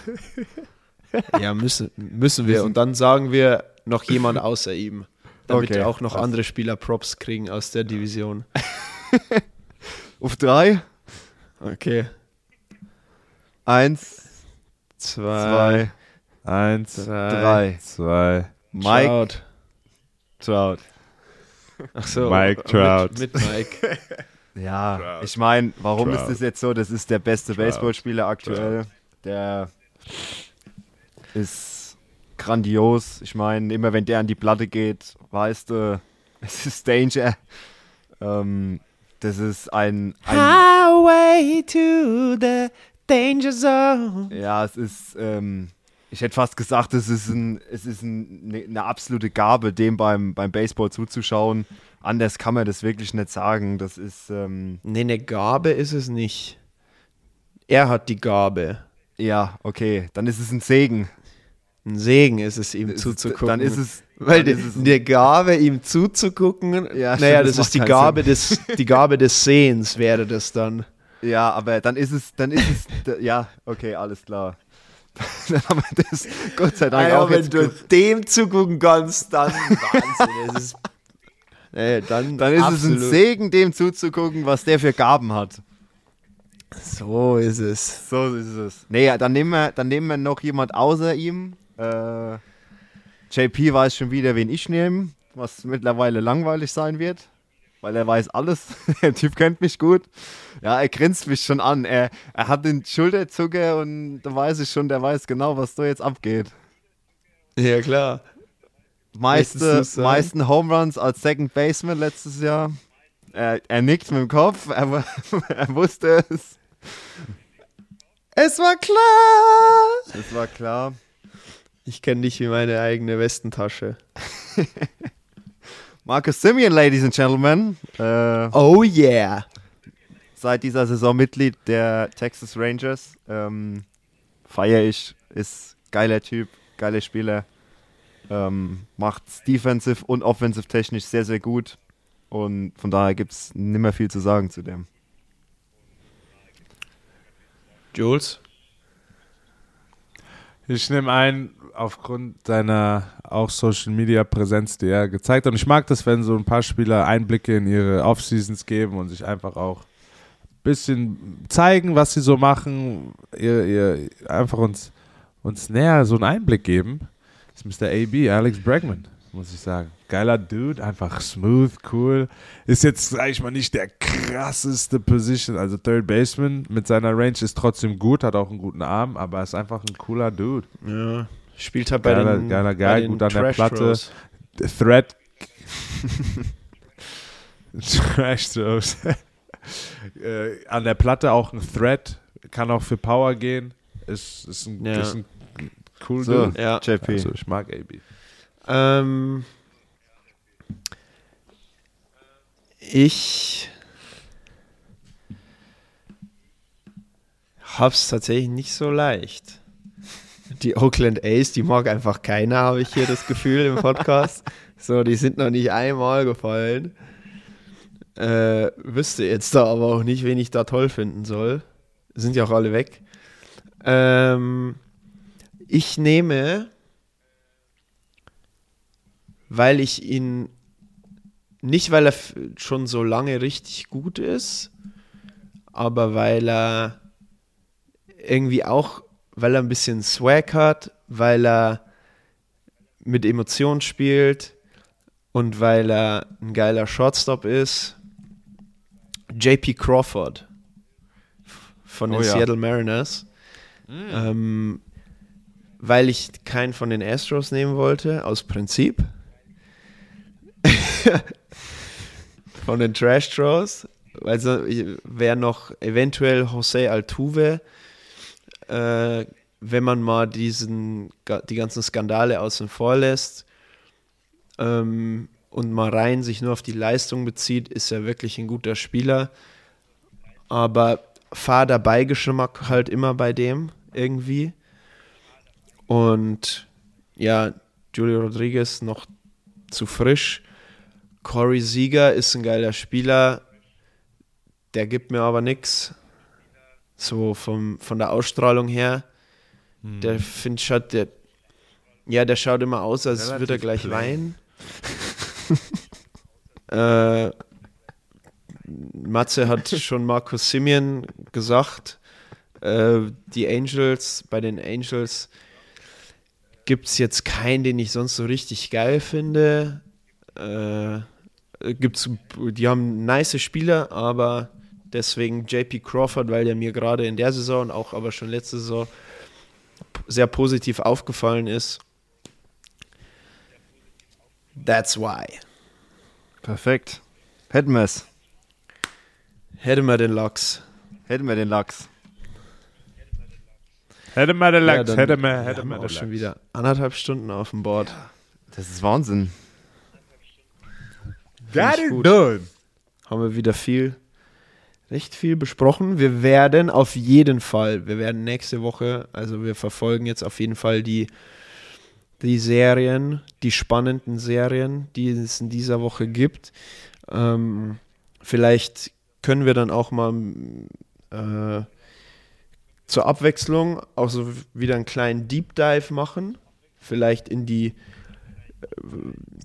Ja, müssen, müssen wir. Und dann sagen wir noch jemand außer ihm. Damit Okay, auch noch passt. andere Spieler Props kriegen aus der Division. Auf drei? Okay. Eins, Zwei, zwei, Eins, drei. drei. zwei. Mike Trout. Trout. Ach so. Mike mit- Trout. Mit, Mike. Ja, Trout. ich meine, warum ist Trout. das jetzt so? Das ist der beste Trout. Baseballspieler aktuell. Der ist grandios. Ich meine, immer wenn der an die Platte geht, weißt du, es ist Danger. Ähm, das ist ein, ein Highway to the danger zone. ja, es ist, ähm, ich hätte fast gesagt, es ist, ein, es ist ein, eine, eine absolute Gabe, dem beim, beim Baseball zuzuschauen. Anders kann man das wirklich nicht sagen. Das ist, ähm, Nee, eine Gabe ist es nicht. Er hat die Gabe. ja, okay, dann ist es ein Segen. Ein Segen ist es, ihm ist- zuzugucken. Dann ist es, Weil die, ist es die Gabe, ihm zuzugucken, Ja, stimmt, naja, das das, macht ist die Gabe, des, die Gabe des Sehens, wäre das dann. Ja, aber dann ist es, dann ist es, ja, okay, alles klar. dann haben wir das Gott sei Dank auch jetzt ge- dem zugucken kannst, dann Wahnsinn. es ist, nee, dann, Dann ist es ein absolut- Segen, dem zuzugucken, was der für Gaben hat. So ist es. So ist es. Nee, dann nehmen wir, dann nehmen wir noch jemand außer ihm. Äh, JP weiß schon wieder, wen ich nehme, was mittlerweile langweilig sein wird, weil er weiß alles. der Typ kennt mich gut. Ja, er grinst mich schon an. Er, er hat den Schulterzucker und da weiß ich schon, der weiß genau, was da jetzt abgeht. Ja, klar. Meiste, meisten Home Runs als Second Baseman letztes Jahr. Er, er nickt mit dem Kopf, er, er wusste es. Es war klar! Es war klar. Ich kenne dich wie meine eigene Westentasche. Marcus Simeon, Ladies and Gentlemen, äh, Oh yeah. Seit dieser Saison Mitglied der Texas Rangers. Ähm, Feier ich, ist geiler Typ, geiler Spieler. Ähm, macht's defensive und offensive technisch sehr, sehr gut. Und von daher gibt es nimmer viel zu sagen zu dem. Jules? Ich nehme ein, aufgrund seiner auch Social Media Präsenz, die er gezeigt hat. Und ich mag das, wenn so ein paar Spieler Einblicke in ihre Offseasons geben und sich einfach auch bisschen zeigen, was sie so machen, ihr, ihr einfach uns, uns näher so einen Einblick geben. Das ist Mr. AB, Alex Bregman, muss ich sagen. Geiler Dude, einfach smooth, cool. Ist jetzt, sag ich mal, nicht der krasseste Position. Also Third Baseman mit seiner Range ist trotzdem gut, hat auch einen guten Arm, aber ist einfach ein cooler Dude. Ja. Spielt halt bei Geiler- den, geiler Guy, gut an der Platte. Throws. Threat. Trash Throws. äh, an der Platte auch ein Threat. Kann auch für Power gehen. Ist, ist, ein, Ja. ist ein cool So, Dude. Ja. JP. Also ich mag AB. Ähm, ich hab's tatsächlich nicht so leicht. Die Oakland A's, die mag einfach keiner, habe ich hier das Gefühl im Podcast. So, die sind noch nicht einmal gefallen. Äh, wüsste jetzt da aber auch nicht, wen ich da toll finden soll. Sind ja auch alle weg. Ähm, ich nehme weil ich ihn nicht, weil er schon so lange richtig gut ist, aber weil er irgendwie auch, weil er ein bisschen Swag hat, weil er mit Emotionen spielt und weil er ein geiler Shortstop ist. JP Crawford von den Oh ja. Seattle Mariners. Ähm, weil ich keinen von den Astros nehmen wollte, aus Prinzip. von den Trash Throws. Also wäre noch eventuell Jose Altuve, äh, wenn man mal diesen, die ganzen Skandale außen vor lässt ähm, und mal rein sich nur auf die Leistung bezieht, ist er wirklich ein guter Spieler. Aber fahr dabei Geschmack halt immer bei dem irgendwie. Und ja, Julio Rodriguez noch zu frisch. Corey Sieger ist ein geiler Spieler, der gibt mir aber nichts. So vom, von der Ausstrahlung her. Der finde ich halt, der, ja, der schaut immer aus, als würde er gleich plain. weinen. äh, Matze hat schon Markus Simeon gesagt. Äh, die Angels, bei den Angels gibt es jetzt keinen, den ich sonst so richtig geil finde. Äh, gibt's, die haben nice Spieler, aber deswegen JP Crawford, weil der mir gerade in der Saison und auch aber schon letzte Saison sehr positiv aufgefallen ist. That's why. Perfekt. Hätten wir es. Hätte man den Lachs. Hätten wir den Lachs. Hätte man den Lachs, dann- hätte man, wir hätte haben man auch den schon Lachs. wieder anderthalb Stunden auf dem Board. Das ist Wahnsinn. That is good. haben wir wieder viel, recht viel besprochen. Wir werden auf jeden Fall, wir werden nächste Woche, also wir verfolgen jetzt auf jeden Fall die, die Serien, die spannenden Serien, die es in dieser Woche gibt. Ähm, vielleicht können wir dann auch mal äh, zur Abwechslung auch so wieder einen kleinen Deep Dive machen. Vielleicht in die, äh,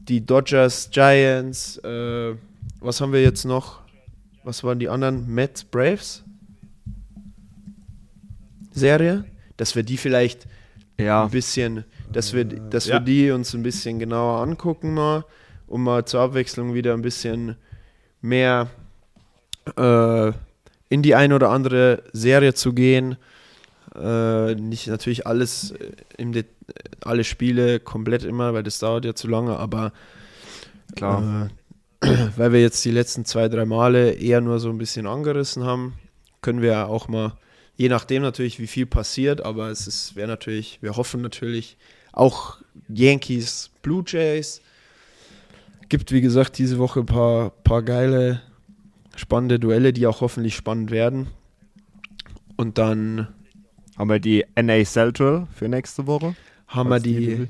die Dodgers, Giants, äh, was haben wir jetzt noch? Was waren die anderen? Mets, Braves? Serie? Dass wir die vielleicht Ja. ein bisschen, dass wir, dass ja. wir die uns ein bisschen genauer angucken mal, um mal zur Abwechslung wieder ein bisschen mehr äh, in die ein oder andere Serie zu gehen. Äh, nicht natürlich alles äh, im Det alle Spiele komplett immer, weil das dauert ja zu lange, aber Klar. äh, weil wir jetzt die letzten zwei, drei Male eher nur so ein bisschen angerissen haben, können wir ja auch mal, je nachdem natürlich, wie viel passiert, aber es wäre natürlich, wir hoffen natürlich auch Yankees, Blue Jays. Gibt, wie gesagt, diese Woche ein paar, paar geile, spannende Duelle, die auch hoffentlich spannend werden. Und dann Haben wir die NA Central für nächste Woche? haben wir die,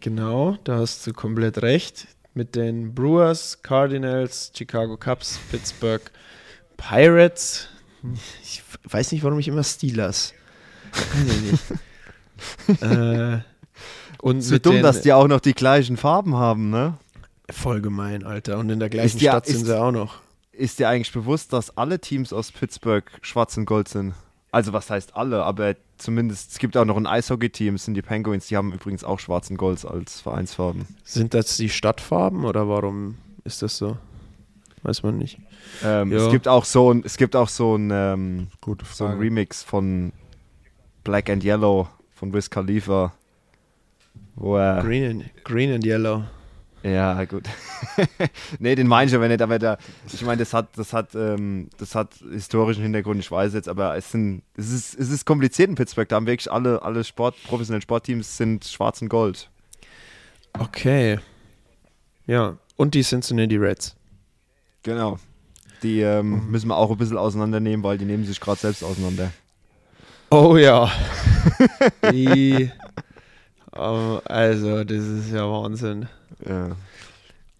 genau, da hast du komplett recht, mit den Brewers, Cardinals, Chicago Cubs, Pittsburgh Pirates. Ich weiß nicht, warum ich immer Steelers. Weiß ich nicht. äh, und So dumm, den, dass die auch noch die gleichen Farben haben, ne? voll gemein, Alter. Und in der gleichen ja- Stadt sind ist- sie auch noch. Ist dir eigentlich bewusst, dass alle Teams aus Pittsburgh schwarz und gold sind? Also was heißt alle, aber zumindest, es gibt auch noch ein Eishockey-Team, es sind die Penguins, die haben übrigens auch schwarz und gold als Vereinsfarben. Sind das die Stadtfarben oder warum ist das so? Weiß man nicht. Ähm, es gibt auch so ein, es gibt auch so ein, ähm, so ein. Remix von Black and Yellow von Wiz Khalifa, wo er Green and, green and Yellow. Ja, gut. nee, den meine ich aber nicht, aber da, ich meine, das hat, das hat, ähm, das hat historischen Hintergrund, ich weiß jetzt, aber es sind, es ist, es ist kompliziert in Pittsburgh, da haben wirklich alle, alle Sport, professionellen Sportteams sind schwarz und gold. Okay. Ja, und die Cincinnati Reds. Genau. Die ähm, müssen wir auch ein bisschen auseinandernehmen, weil die nehmen sich gerade selbst auseinander. Oh ja. die, oh, also, das ist ja Wahnsinn. Ja.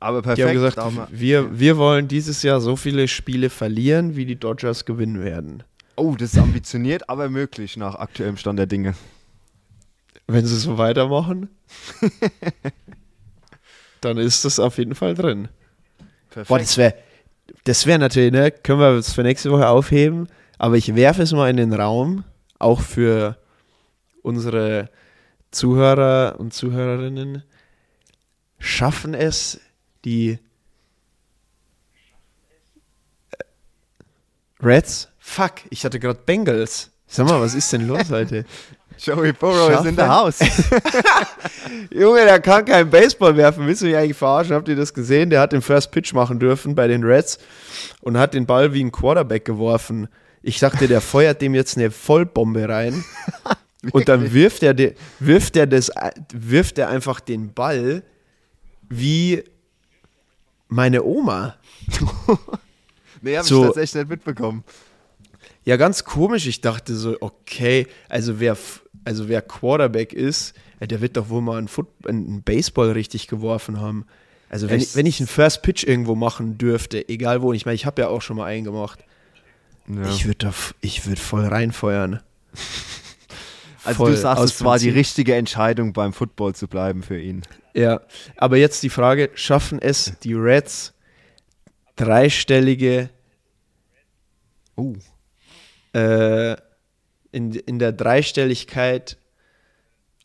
Aber Die haben perfekt. gesagt, da haben wir- wir, wir wollen dieses Jahr so viele Spiele verlieren, wie die Dodgers gewinnen werden. oh, das ist ambitioniert, aber möglich nach aktuellem Stand der Dinge. Wenn sie so weitermachen, dann ist das auf jeden Fall drin. Perfekt. Boah, das wäre das wär natürlich, ne, können wir es für nächste Woche aufheben, aber ich werfe es mal in den Raum, auch für unsere Zuhörer und Zuhörerinnen. Schaffen es die Reds? Fuck, ich hatte gerade Bengals. Sag mal, was ist denn los heute? Joey Burrow ist in der Haus. Junge, der kann kein Baseball werfen. Willst du mich eigentlich verarschen? Habt ihr das gesehen? Der hat den First Pitch machen dürfen bei den Reds und hat den Ball wie ein Quarterback geworfen. Ich dachte, der feuert dem jetzt eine Vollbombe rein. Und dann wirft er, de, wirft, er das, wirft er einfach den Ball wie meine Oma. nee, hab So- ich tatsächlich nicht mitbekommen. Ja, ganz komisch. Ich dachte so, okay, also wer, also wer Quarterback ist, ja, der wird doch wohl mal einen, Foot einen Baseball richtig geworfen haben. Also wenn ich, wenn ich einen First Pitch irgendwo machen dürfte, egal wo, ich meine, ich habe ja auch schon mal einen gemacht, Ja. ich würde würd voll reinfeuern. Also Voll, du sagst, es war die richtige Entscheidung, beim Football zu bleiben für ihn. Ja, aber jetzt die Frage, schaffen es die Reds dreistellige Oh. äh, in, in der Dreistelligkeit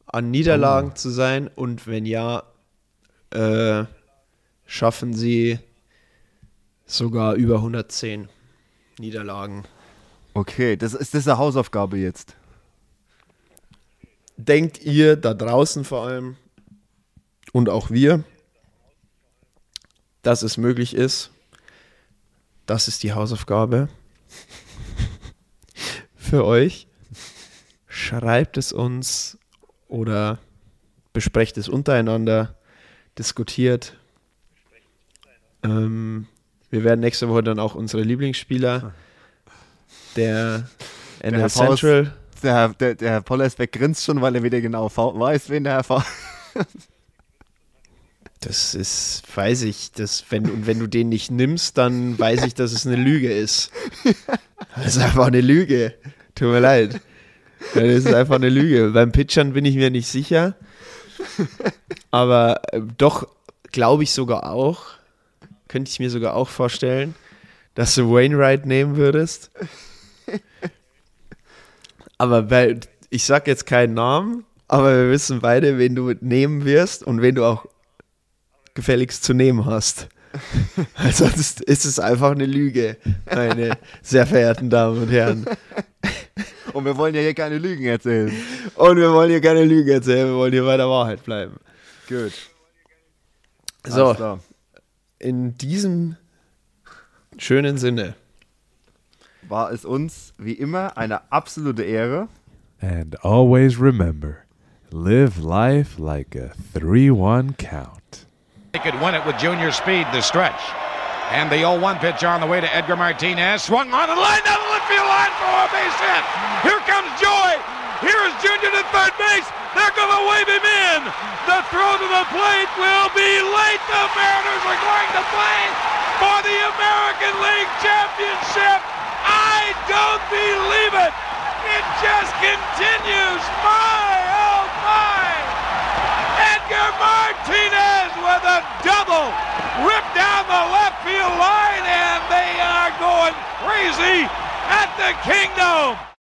an Niederlagen zu sein? Und wenn ja, äh, schaffen sie sogar über 110 Niederlagen? Okay, das ist das eine Hausaufgabe jetzt. Denkt ihr da draußen vor allem und auch wir, dass es möglich ist? Das ist die Hausaufgabe für euch. Schreibt es uns oder besprecht es untereinander, diskutiert. Ähm, wir werden nächste Woche dann auch unsere Lieblingsspieler der NL Faust- Central Der, Herr- der, der Herr Pollersbeck grinst schon, weil er wieder genau weiß, wen der Herr Fa Das ist, weiß ich, das, wenn, und wenn du den nicht nimmst, dann weiß ich, dass es eine Lüge ist. Das ist einfach eine Lüge. Tut mir leid. Das ist einfach eine Lüge. Beim Pitchern bin ich mir nicht sicher. Aber äh, doch glaube ich sogar auch, könnte ich mir sogar auch vorstellen, dass du Wainwright nehmen würdest. Aber weil, ich sag jetzt keinen Namen, aber wir wissen beide, wen du nehmen wirst und wen du auch gefälligst zu nehmen hast. Weil sonst ist es einfach eine Lüge, meine sehr verehrten Damen und Herren. Und wir wollen ja hier keine Lügen erzählen. Und wir wollen hier keine Lüge erzählen, wir wollen hier bei der Wahrheit bleiben. Gut. So. In diesem schönen Sinne. War es uns wie immer eine absolute Ehre. And always remember, live life like a 3-1 count. They could win it with junior speed to stretch. And the 0-1 pitch on the way to Edgar Martinez. Swung on and lined down the left field line for a base hit. Here comes Joy. Here is Junior to third base. They're going to wave him in. The throw to the plate will be late. The Mariners are going to play for the American League Championship. I don't believe it. It just continues. My, oh my. Edgar Martinez with a double ripped down the left field line, and they are going crazy at the Kingdom.